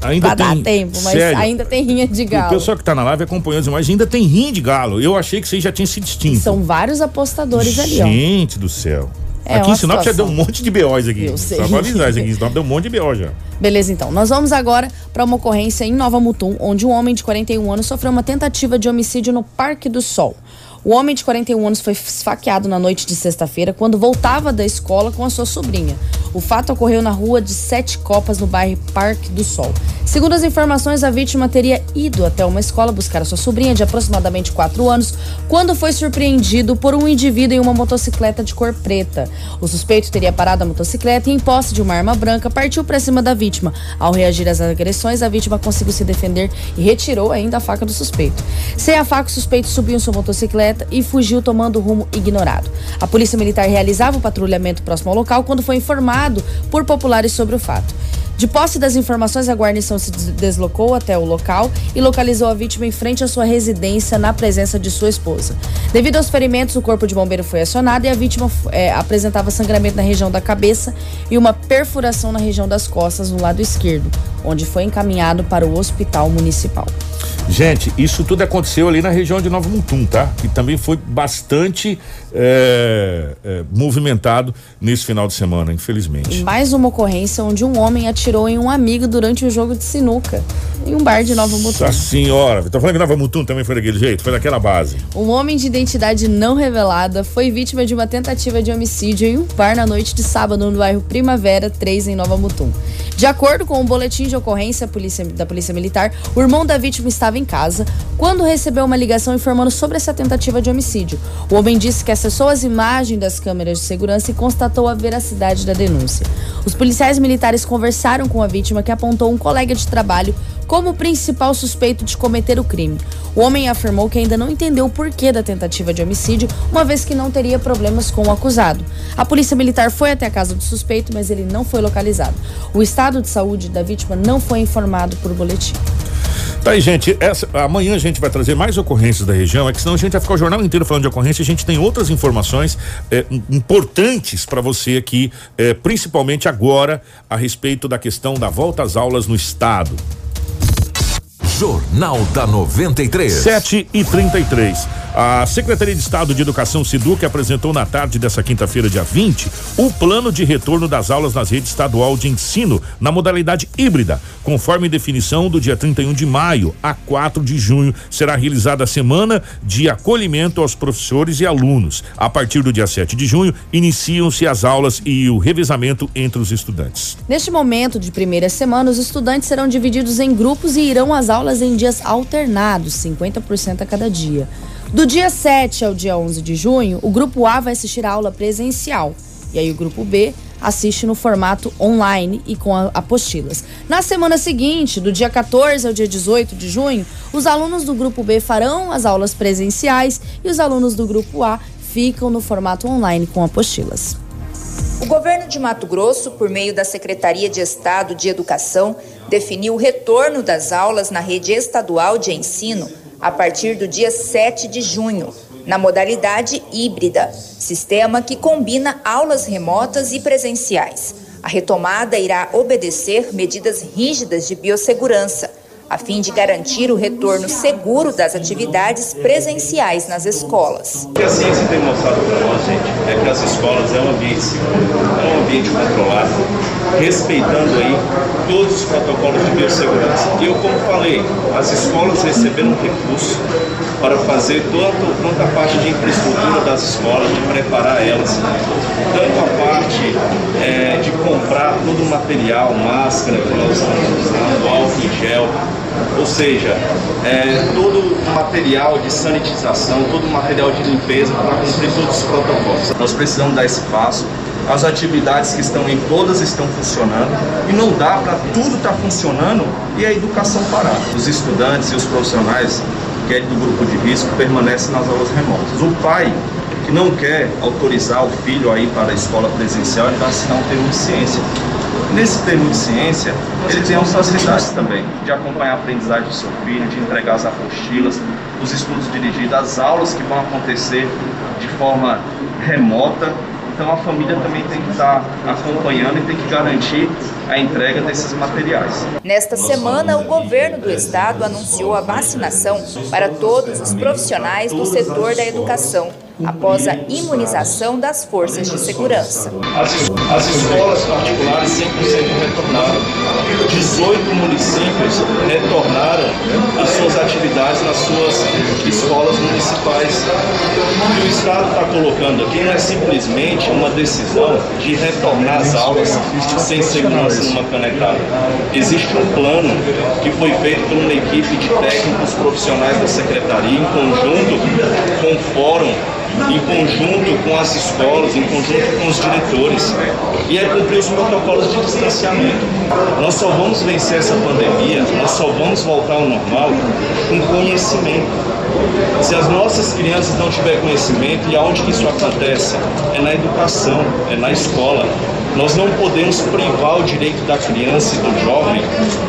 ainda pra tem... dar tempo, mas Sério? ainda tem rinha de galo. O pessoal que tá na live acompanhando mas ainda tem rinha de galo. Eu achei que você já tinha se distinto. São vários apostadores gente ali, ó. Gente do céu. É aqui em Sinop já deu um monte de BOs aqui. Eu sei. Só pra avisar, aqui em Sinop deu um monte de BO já. Beleza, então. Nós vamos agora para uma ocorrência em Nova Mutum, onde um homem de 41 anos sofreu uma tentativa de homicídio no Parque do Sol. O homem de 41 anos foi esfaqueado na noite de sexta-feira quando voltava da escola com a sua sobrinha. O fato ocorreu na rua de Sete Copas, no bairro Parque do Sol. Segundo as informações, a vítima teria ido até uma escola buscar a sua sobrinha de aproximadamente 4 anos quando foi surpreendido por um indivíduo em uma motocicleta de cor preta. O suspeito teria parado a motocicleta e, em posse de uma arma branca, partiu para cima da vítima. Ao reagir às agressões, a vítima conseguiu se defender e retirou ainda a faca do suspeito. Sem a faca, o suspeito subiu em sua motocicleta e fugiu tomando rumo ignorado. A polícia militar realizava o patrulhamento próximo ao local quando foi informado por populares sobre o fato. De posse das informações, a guarnição se deslocou até o local e localizou a vítima em frente à sua residência na presença de sua esposa. Devido aos ferimentos, o corpo de bombeiro foi acionado e a vítima é, apresentava sangramento na região da cabeça e uma perfuração na região das costas no lado esquerdo, onde foi encaminhado para o hospital municipal. Gente, isso tudo aconteceu ali na região de Nova Mutum, tá? Que também foi bastante é, é, movimentado nesse final de semana, infelizmente. Mais uma ocorrência onde um homem atirou em um amigo durante um jogo de sinuca em um bar de Nova Mutum. Nossa senhora, tô falando que Nova Mutum também foi daquele jeito, foi daquela base. Um homem de identidade não revelada foi vítima de uma tentativa de homicídio em um bar na noite de sábado no bairro Primavera 3, em Nova Mutum. De acordo com o boletim de ocorrência da Polícia Militar, o irmão da vítima estava em casa quando recebeu uma ligação informando sobre essa tentativa de homicídio. O homem disse que acessou as imagens das câmeras de segurança e constatou a veracidade da denúncia. Os policiais militares conversaram com a vítima que apontou um colega de trabalho como principal suspeito de cometer o crime. O homem afirmou que ainda não entendeu o porquê da tentativa de homicídio, uma vez que não teria problemas com o acusado. A polícia militar foi até a casa do suspeito, mas ele não foi localizado. O estado de saúde da vítima não foi informado por boletim. Tá aí, gente. Essa, amanhã a gente vai trazer mais ocorrências da região, é que senão a gente vai ficar o jornal inteiro falando de ocorrência. A gente tem outras informações é, importantes para você aqui, é, principalmente agora, a respeito da questão da volta às aulas no estado. Jornal da 93. 7 e 33. A Secretaria de Estado de Educação Siduc apresentou na tarde dessa quinta-feira, dia 20, o plano de retorno das aulas nas redes estadual de ensino na modalidade híbrida, conforme definição do dia 31 de maio a 4 de junho. Será realizada a semana de acolhimento aos professores e alunos. A partir do dia 7 de junho, iniciam-se as aulas e o revezamento entre os estudantes. Neste momento de primeira semana, os estudantes serão divididos em grupos e irão às aulas em dias alternados, 50% a cada dia. Do dia 7 ao dia 11 de junho, o grupo A vai assistir a aula presencial. E aí o grupo B assiste no formato online e com apostilas. Na semana seguinte, do dia 14 ao dia 18 de junho, os alunos do grupo B farão as aulas presenciais e os alunos do grupo A ficam no formato online com apostilas. O governo de Mato Grosso, por meio da Secretaria de Estado de Educação, definiu o retorno das aulas na rede estadual de ensino a partir do dia 7 de junho, na modalidade híbrida, sistema que combina aulas remotas e presenciais. A retomada irá obedecer medidas rígidas de biossegurança, a fim de garantir o retorno seguro das atividades presenciais nas escolas. O que a ciência tem mostrado para nós, gente, é que as escolas é um ambiente seguro, é um ambiente controlado, respeitando aí todos os protocolos de biossegurança. E eu, como falei, as escolas receberam recursos para fazer tanto, tanto a parte de infraestrutura das escolas, de preparar elas, tanto a parte é, de comprar todo o material, máscara que nós estamos usando, álcool em gel, ou seja, é, todo o material de sanitização, todo o material de limpeza para cumprir todos os protocolos. Nós precisamos dar esse passo. As atividades que estão em todas estão funcionando e não dá para tudo estar tá funcionando e a educação parar. Os estudantes e os profissionais que é do grupo de risco permanecem nas aulas remotas. O pai que não quer autorizar o filho a ir para a escola presencial, ele vai assinar um termo de ciência Nesse termo de ciência, ele tem as facilidades também de acompanhar a aprendizagem do seu filho, de entregar as apostilas, os estudos dirigidos, as aulas que vão acontecer de forma remota. Então a família também tem que estar acompanhando e tem que garantir a entrega desses materiais. Nesta semana, o governo do estado anunciou a vacinação para todos os profissionais do setor da educação após a imunização das forças de segurança. As, as escolas particulares 100% retornaram. 18 municípios retornaram as suas atividades nas suas escolas municipais. O que o Estado está colocando aqui não é simplesmente uma decisão de retornar às aulas sem segurança numa canetada. Existe um plano que foi feito por uma equipe de técnicos profissionais da Secretaria em conjunto com o Fórum em conjunto com as escolas, em conjunto com os diretores, e é cumprir os protocolos de distanciamento. Nós só vamos vencer essa pandemia, nós só vamos voltar ao normal com conhecimento. Se as nossas crianças não tiverem conhecimento, e aonde que isso acontece? É na educação, é na escola. Nós não podemos privar o direito da criança e do jovem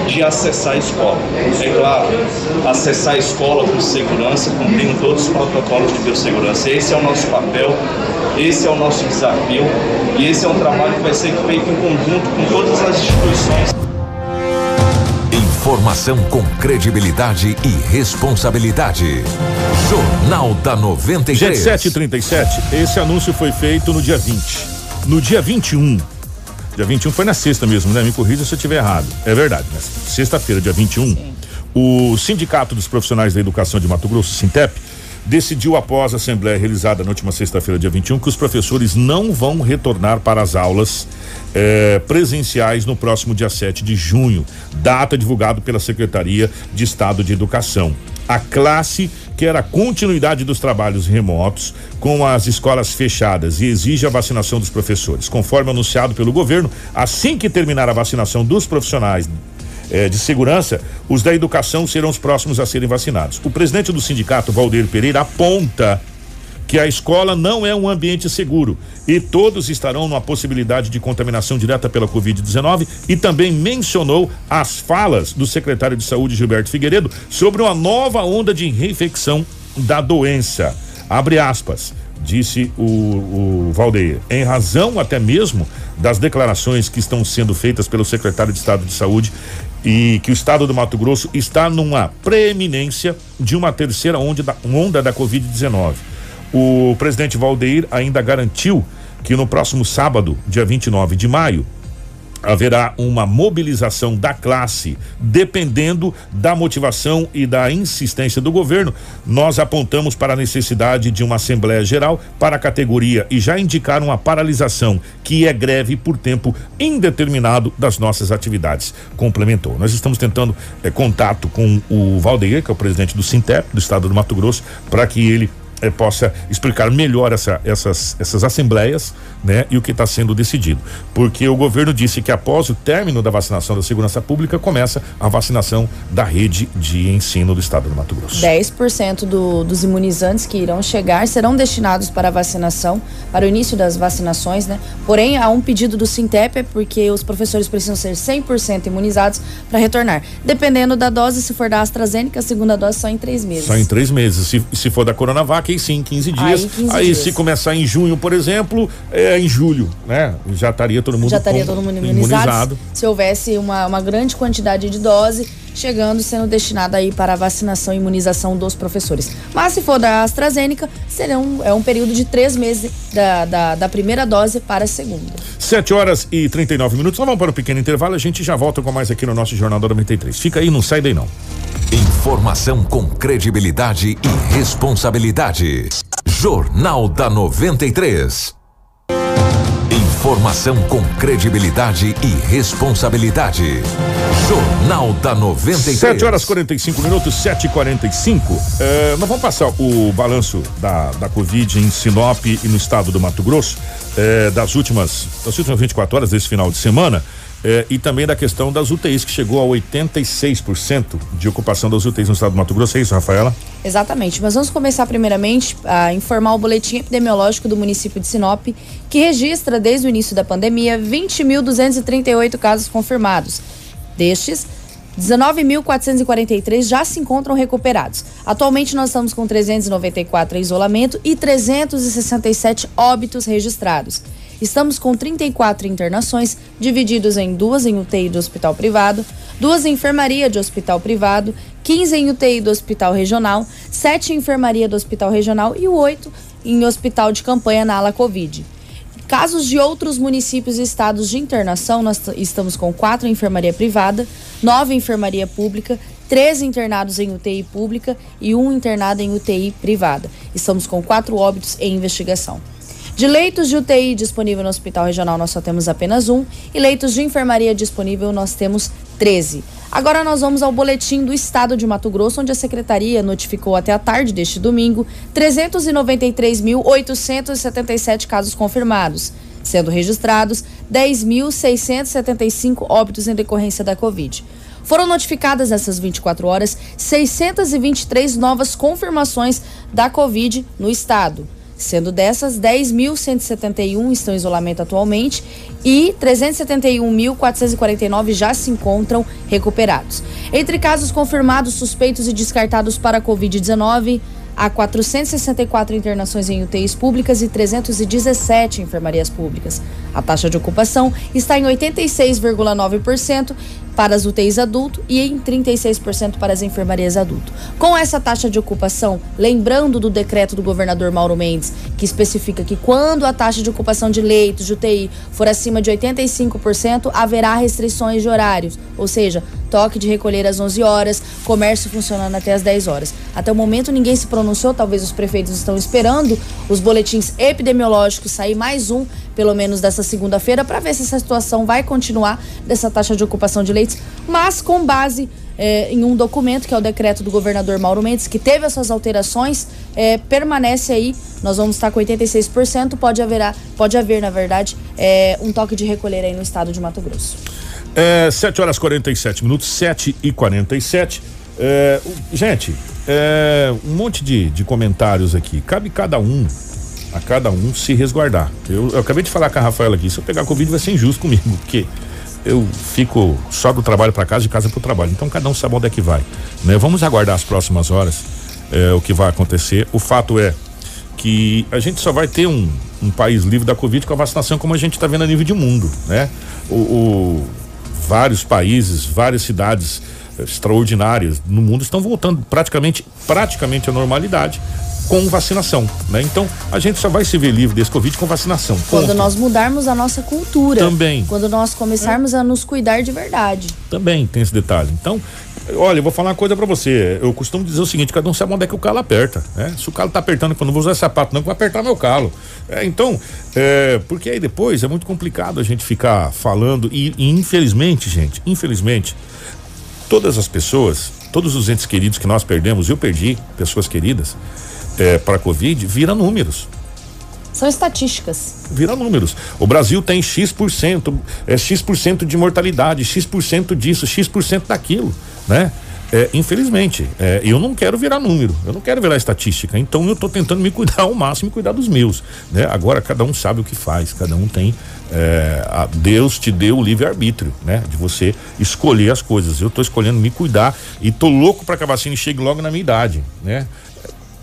de acessar a escola. É claro, acessar a escola com segurança, cumprindo todos os protocolos de biossegurança. Esse é o nosso papel, esse é o nosso desafio e esse é um trabalho que vai ser feito em conjunto com todas as instituições. Informação com credibilidade e responsabilidade. Jornal da 93. Gente, 737, esse anúncio foi feito no dia 20. No dia 21, dia 21 foi na sexta mesmo, né? Me corrija se eu estiver errado. É verdade, né? Sexta-feira, dia 21, o Sindicato dos Profissionais da Educação de Mato Grosso, Sintep, decidiu após a assembleia realizada na última sexta-feira, dia 21, que os professores não vão retornar para as aulas eh, presenciais no próximo dia 7 de junho, data divulgada pela Secretaria de Estado de Educação. A classe quer a continuidade dos trabalhos remotos com as escolas fechadas e exige a vacinação dos professores. Conforme anunciado pelo governo, assim que terminar a vacinação dos profissionais eh, de segurança, os da educação serão os próximos a serem vacinados. O presidente do sindicato, Valdeir Pereira, aponta que a escola não é um ambiente seguro e todos estarão numa possibilidade de contaminação direta pela Covid-19 e também mencionou as falas do secretário de Saúde Gilberto Figueiredo sobre uma nova onda de reinfecção da doença. Abre aspas disse o, o Valdeir, em razão até mesmo das declarações que estão sendo feitas pelo secretário de Estado de Saúde e que o estado do Mato Grosso está numa preeminência de uma terceira onda da, onda da Covid-19. O presidente Valdeir ainda garantiu que no próximo sábado, dia 29 de maio, haverá uma mobilização da classe, dependendo da motivação e da insistência do governo. Nós apontamos para a necessidade de uma Assembleia Geral para a categoria e já indicaram uma paralisação, que é greve por tempo indeterminado das nossas atividades. Complementou. Nós estamos tentando eh, contato com o Valdeir, que é o presidente do Sintep, do estado do Mato Grosso, para que ele eh, possa explicar melhor essa, essas, essas assembleias, né? E o que está sendo decidido. Porque o governo disse que após o término da vacinação da segurança pública, começa a vacinação da rede de ensino do estado do Mato Grosso. 10% do, dos imunizantes que irão chegar serão destinados para a vacinação, para o início das vacinações, né? Porém, há um pedido do Sintep, porque os professores precisam ser 100% imunizados para retornar. Dependendo da dose, se for da AstraZeneca, a segunda dose só em três meses. Só em três meses. Se, se for da Coronavac, aí sim, 15 dias. Aí, 15 aí dias. se começar em junho, por exemplo, é em julho, né? Já estaria todo mundo Já estaria todo mundo imunizado. Se houvesse uma, uma grande quantidade de dose chegando, sendo destinada aí para a vacinação e imunização dos professores. Mas se for da AstraZeneca, será um, é um período de três meses da, da, da primeira dose para a segunda. 7 horas e 39 minutos. Nós vamos para um pequeno intervalo, a gente já volta com mais aqui no nosso Jornal da 93. Fica aí, não sai daí não. Informação com credibilidade e responsabilidade. Jornal da 93. Informação com credibilidade e responsabilidade. Jornal da 93. 7 horas 45 minutos, 7 e 45 Eh, Nós vamos passar o balanço da, da Covid em Sinop e no estado do Mato Grosso, eh, das últimas das últimas 24 horas desse final de semana. Eh, e também da questão das UTIs, que chegou a 86% de ocupação das UTIs no estado do Mato Grosso. É isso, Rafaela? Exatamente, mas vamos começar primeiramente a informar o boletim epidemiológico do município de Sinop, que registra desde o início da pandemia 20.238 casos confirmados. Destes, 19.443 já se encontram recuperados. Atualmente nós estamos com 394 em isolamento e 367 óbitos registrados. Estamos com 34 internações, divididos em duas em UTI do hospital privado, duas em enfermaria de hospital privado, 15 em UTI do hospital regional, 7 em enfermaria do hospital regional e 8 em hospital de campanha na ala Covid. Casos de outros municípios e estados de internação, nós estamos com quatro em enfermaria privada, nove em enfermaria pública, três internados em UTI pública e um internado em UTI privada. Estamos com quatro óbitos em investigação. De leitos de UTI disponível no Hospital Regional, nós só temos apenas um, e leitos de enfermaria disponível, nós temos 13. Agora nós vamos ao boletim do Estado de Mato Grosso, onde a Secretaria notificou até a tarde deste domingo 393.877 casos confirmados, sendo registrados 10.675 óbitos em decorrência da Covid. Foram notificadas nessas 24 horas 623 novas confirmações da Covid no estado. Sendo dessas, 10.171 estão em isolamento atualmente e 371.449 já se encontram recuperados. Entre casos confirmados, suspeitos e descartados para a Covid-19, há 464 internações em UTIs públicas e 317 em enfermarias públicas. A taxa de ocupação está em 86,9% para as UTIs adulto e em 36% para as enfermarias adulto. Com essa taxa de ocupação, lembrando do decreto do governador Mauro Mendes, que especifica que quando a taxa de ocupação de leitos de UTI for acima de 85%, haverá restrições de horários, ou seja, toque de recolher às 11 horas, comércio funcionando até às 10 horas. Até o momento ninguém se pronunciou, talvez os prefeitos estão esperando os boletins epidemiológicos sair mais um, pelo menos dessa segunda-feira, para ver se essa situação vai continuar dessa taxa de ocupação de leitos, mas com base eh, em um documento que é o decreto do governador Mauro Mendes, que teve as suas alterações, eh, permanece aí. Nós vamos estar com 86%, pode haver, pode haver na verdade, eh, um toque de recolher aí no estado de Mato Grosso. É, 7 horas 47 minutos, 7 e 47. É, gente, é, um monte de, de comentários aqui. Cabe cada um, a cada um se resguardar. Eu, eu acabei de falar com a Rafaela aqui. Se eu pegar Covid vai ser injusto comigo, porque eu fico só do trabalho para casa, de casa para o trabalho. Então cada um sabe onde é que vai. Né? Vamos aguardar as próximas horas é, o que vai acontecer. O fato é que a gente só vai ter um, um país livre da Covid com a vacinação como a gente está vendo a nível de mundo, né? O, o- vários países, várias cidades eh, extraordinárias no mundo estão voltando praticamente, praticamente à normalidade com vacinação, né? Então a gente só vai se ver livre desse Covid com vacinação. Quando ponto. nós mudarmos a nossa cultura. Também. Quando nós começarmos a nos cuidar de verdade. Também tem esse detalhe. Então, olha, eu vou falar uma coisa pra você. Eu costumo dizer o seguinte: cada um sabe onde é que o calo aperta. Né? Se o calo tá apertando, eu não vou usar sapato, não, que vai apertar meu calo. É, então, é, porque aí depois é muito complicado a gente ficar falando. E, e infelizmente, gente, infelizmente, todas as pessoas, todos os entes queridos que nós perdemos, eu perdi pessoas queridas é, para a Covid, vira números São estatísticas. vira números. O Brasil tem X%, é X% de mortalidade, X% disso, X% daquilo, né? É, infelizmente, é, eu não quero virar número, eu não quero virar estatística, então eu estou tentando me cuidar ao máximo e cuidar dos meus, né? Agora cada um sabe o que faz, cada um tem, é, a- Deus te deu o livre-arbítrio, né? De você escolher as coisas, eu estou escolhendo me cuidar e tô louco para que a vacina chegue logo na minha idade, né?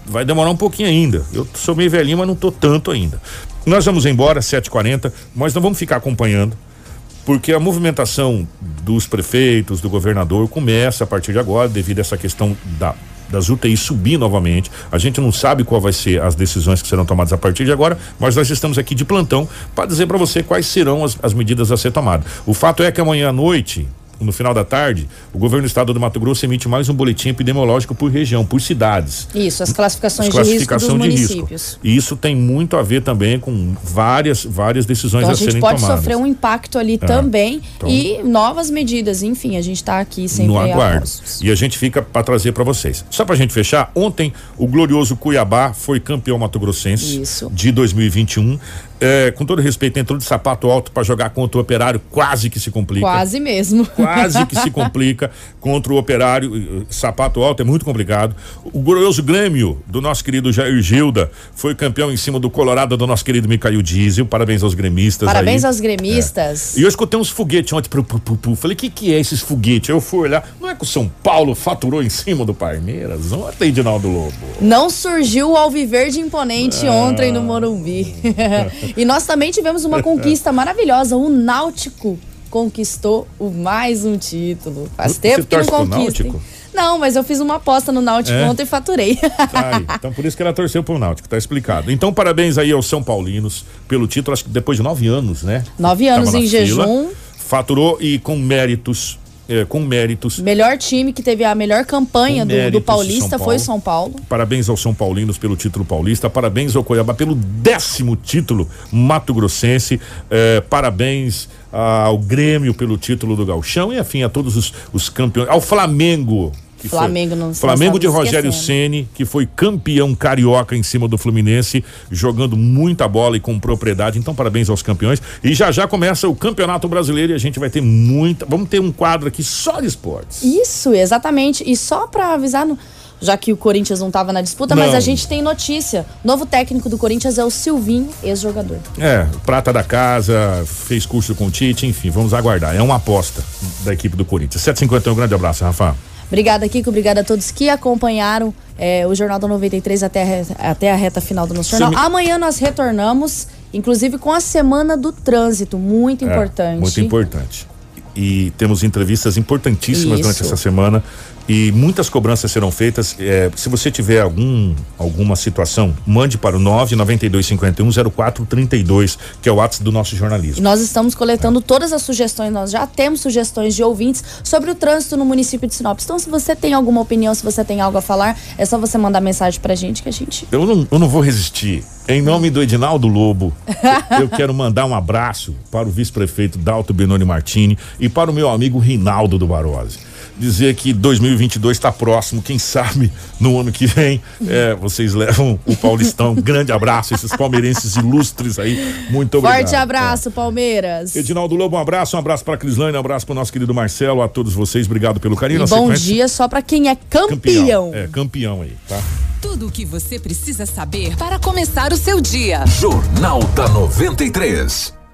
Vai demorar um pouquinho ainda. Eu sou meio velhinho, mas não tô tanto ainda. Nós vamos embora, 7h40, mas não vamos ficar acompanhando, porque a movimentação dos prefeitos, do governador, começa a partir de agora, devido a essa questão da. Das UTIs subir novamente. A gente não sabe qual vai ser as decisões que serão tomadas a partir de agora, mas nós estamos aqui de plantão para dizer para você quais serão as, as medidas a ser tomadas. O fato é que amanhã à noite, no final da tarde, o governo do estado do Mato Grosso emite mais um boletim epidemiológico por região, por cidades. Isso, as classificações de risco dos Classificação de risco. municípios. E isso tem muito a ver também com várias, várias decisões Então a a gente serem pode tomadas. sofrer um impacto ali Ah, também então- e novas medidas. Enfim, a gente está aqui sempre no a aguardo. E a gente fica para trazer para vocês. Só pra gente fechar, ontem o glorioso Cuiabá foi campeão mato-grossense de 2021. É, com todo respeito, entrou de sapato alto para jogar contra o Operário, quase que se complica. Quase mesmo. Quase que se complica contra o operário. Sapato alto é muito complicado. O glorioso Grêmio do nosso querido Jair Gilda foi campeão em cima do Colorado do nosso querido Micael Diesel. Parabéns aos gremistas. Parabéns aí. aos gremistas. E eu escutei uns foguetes ontem. Pu, pu, pu, pu. Falei, o que, que é esses foguetes? Eu fui olhar. Não é que o São Paulo faturou em cima do Palmeiras? Ontem, Dinaldo Lobo. Não surgiu o Alviverde imponente Ah. ontem no Morumbi. e nós também tivemos uma conquista maravilhosa. O Náutico conquistou o mais um título. Faz tempo que não conquista. Não, mas eu fiz uma aposta no Náutico É? ontem e faturei. Tá. Então por isso que ela torceu pro Náutico, tá explicado. Então parabéns aí aos São Paulinos pelo título, acho que depois de nove anos, né? Nove anos em fila, jejum. Faturou e com méritos, é, com méritos. Melhor time que teve a melhor campanha do, do Paulista foi Paulo. São Paulo. Parabéns aos São Paulinos pelo título paulista, parabéns ao Cuiabá pelo décimo título mato-grossense, eh, parabéns ao Grêmio pelo título do Galchão e afim a todos os, os campeões, ao Flamengo. Que foi- Flamengo não- não Flamengo de Rogério. Ceni, que foi campeão carioca em cima do Fluminense, jogando muita bola e com propriedade. Então, parabéns aos campeões. E já já começa o Campeonato Brasileiro e a gente vai ter muita. Vamos ter um quadro aqui só de esportes. Isso, exatamente. E só pra avisar, no- já que o Corinthians não tava na disputa, mas Não. a gente tem notícia. Novo técnico do Corinthians é o Silvinho, ex-jogador. É, prata da casa, fez curso com o Tite, enfim, vamos aguardar. É uma aposta da equipe do Corinthians. 751, um grande abraço, Rafa. Obrigada, Kiko. Obrigada a todos que acompanharam é, o Jornal da 93 até a, reta, até a reta final do nosso jornal. me- Amanhã nós retornamos, inclusive com a Semana do Trânsito, muito É, importante. muito importante. e temos entrevistas importantíssimas Isso. durante essa semana e muitas cobranças serão feitas. É, se você tiver algum alguma situação, mande para o 992510432, que é o WhatsApp do nosso E jornalismo. nós estamos coletando todas as sugestões, nós já temos sugestões de ouvintes sobre o trânsito no município de Sinop. Então, se você tem alguma opinião, se você tem algo a falar, é só você mandar mensagem pra gente que a gente. Eu não, eu não vou resistir. Em nome do Edinaldo Lobo, eu quero mandar um abraço para o vice-prefeito Dalto Benoni Martini e para o meu amigo Rinaldo do Barose. Dizer que 2022 está próximo, quem sabe no ano que vem é, vocês levam o Paulistão. Grande abraço, esses palmeirenses ilustres aí. Muito obrigado. Forte abraço, Palmeiras. Edinaldo Lobo, um abraço, um abraço para a Crislane, um abraço para o nosso querido Marcelo, a todos vocês, obrigado pelo carinho. E Na bom sequência, dia só pra quem é campeão. É, campeão aí, tá? Tudo o que você precisa saber para começar o seu dia. Jornal da 93.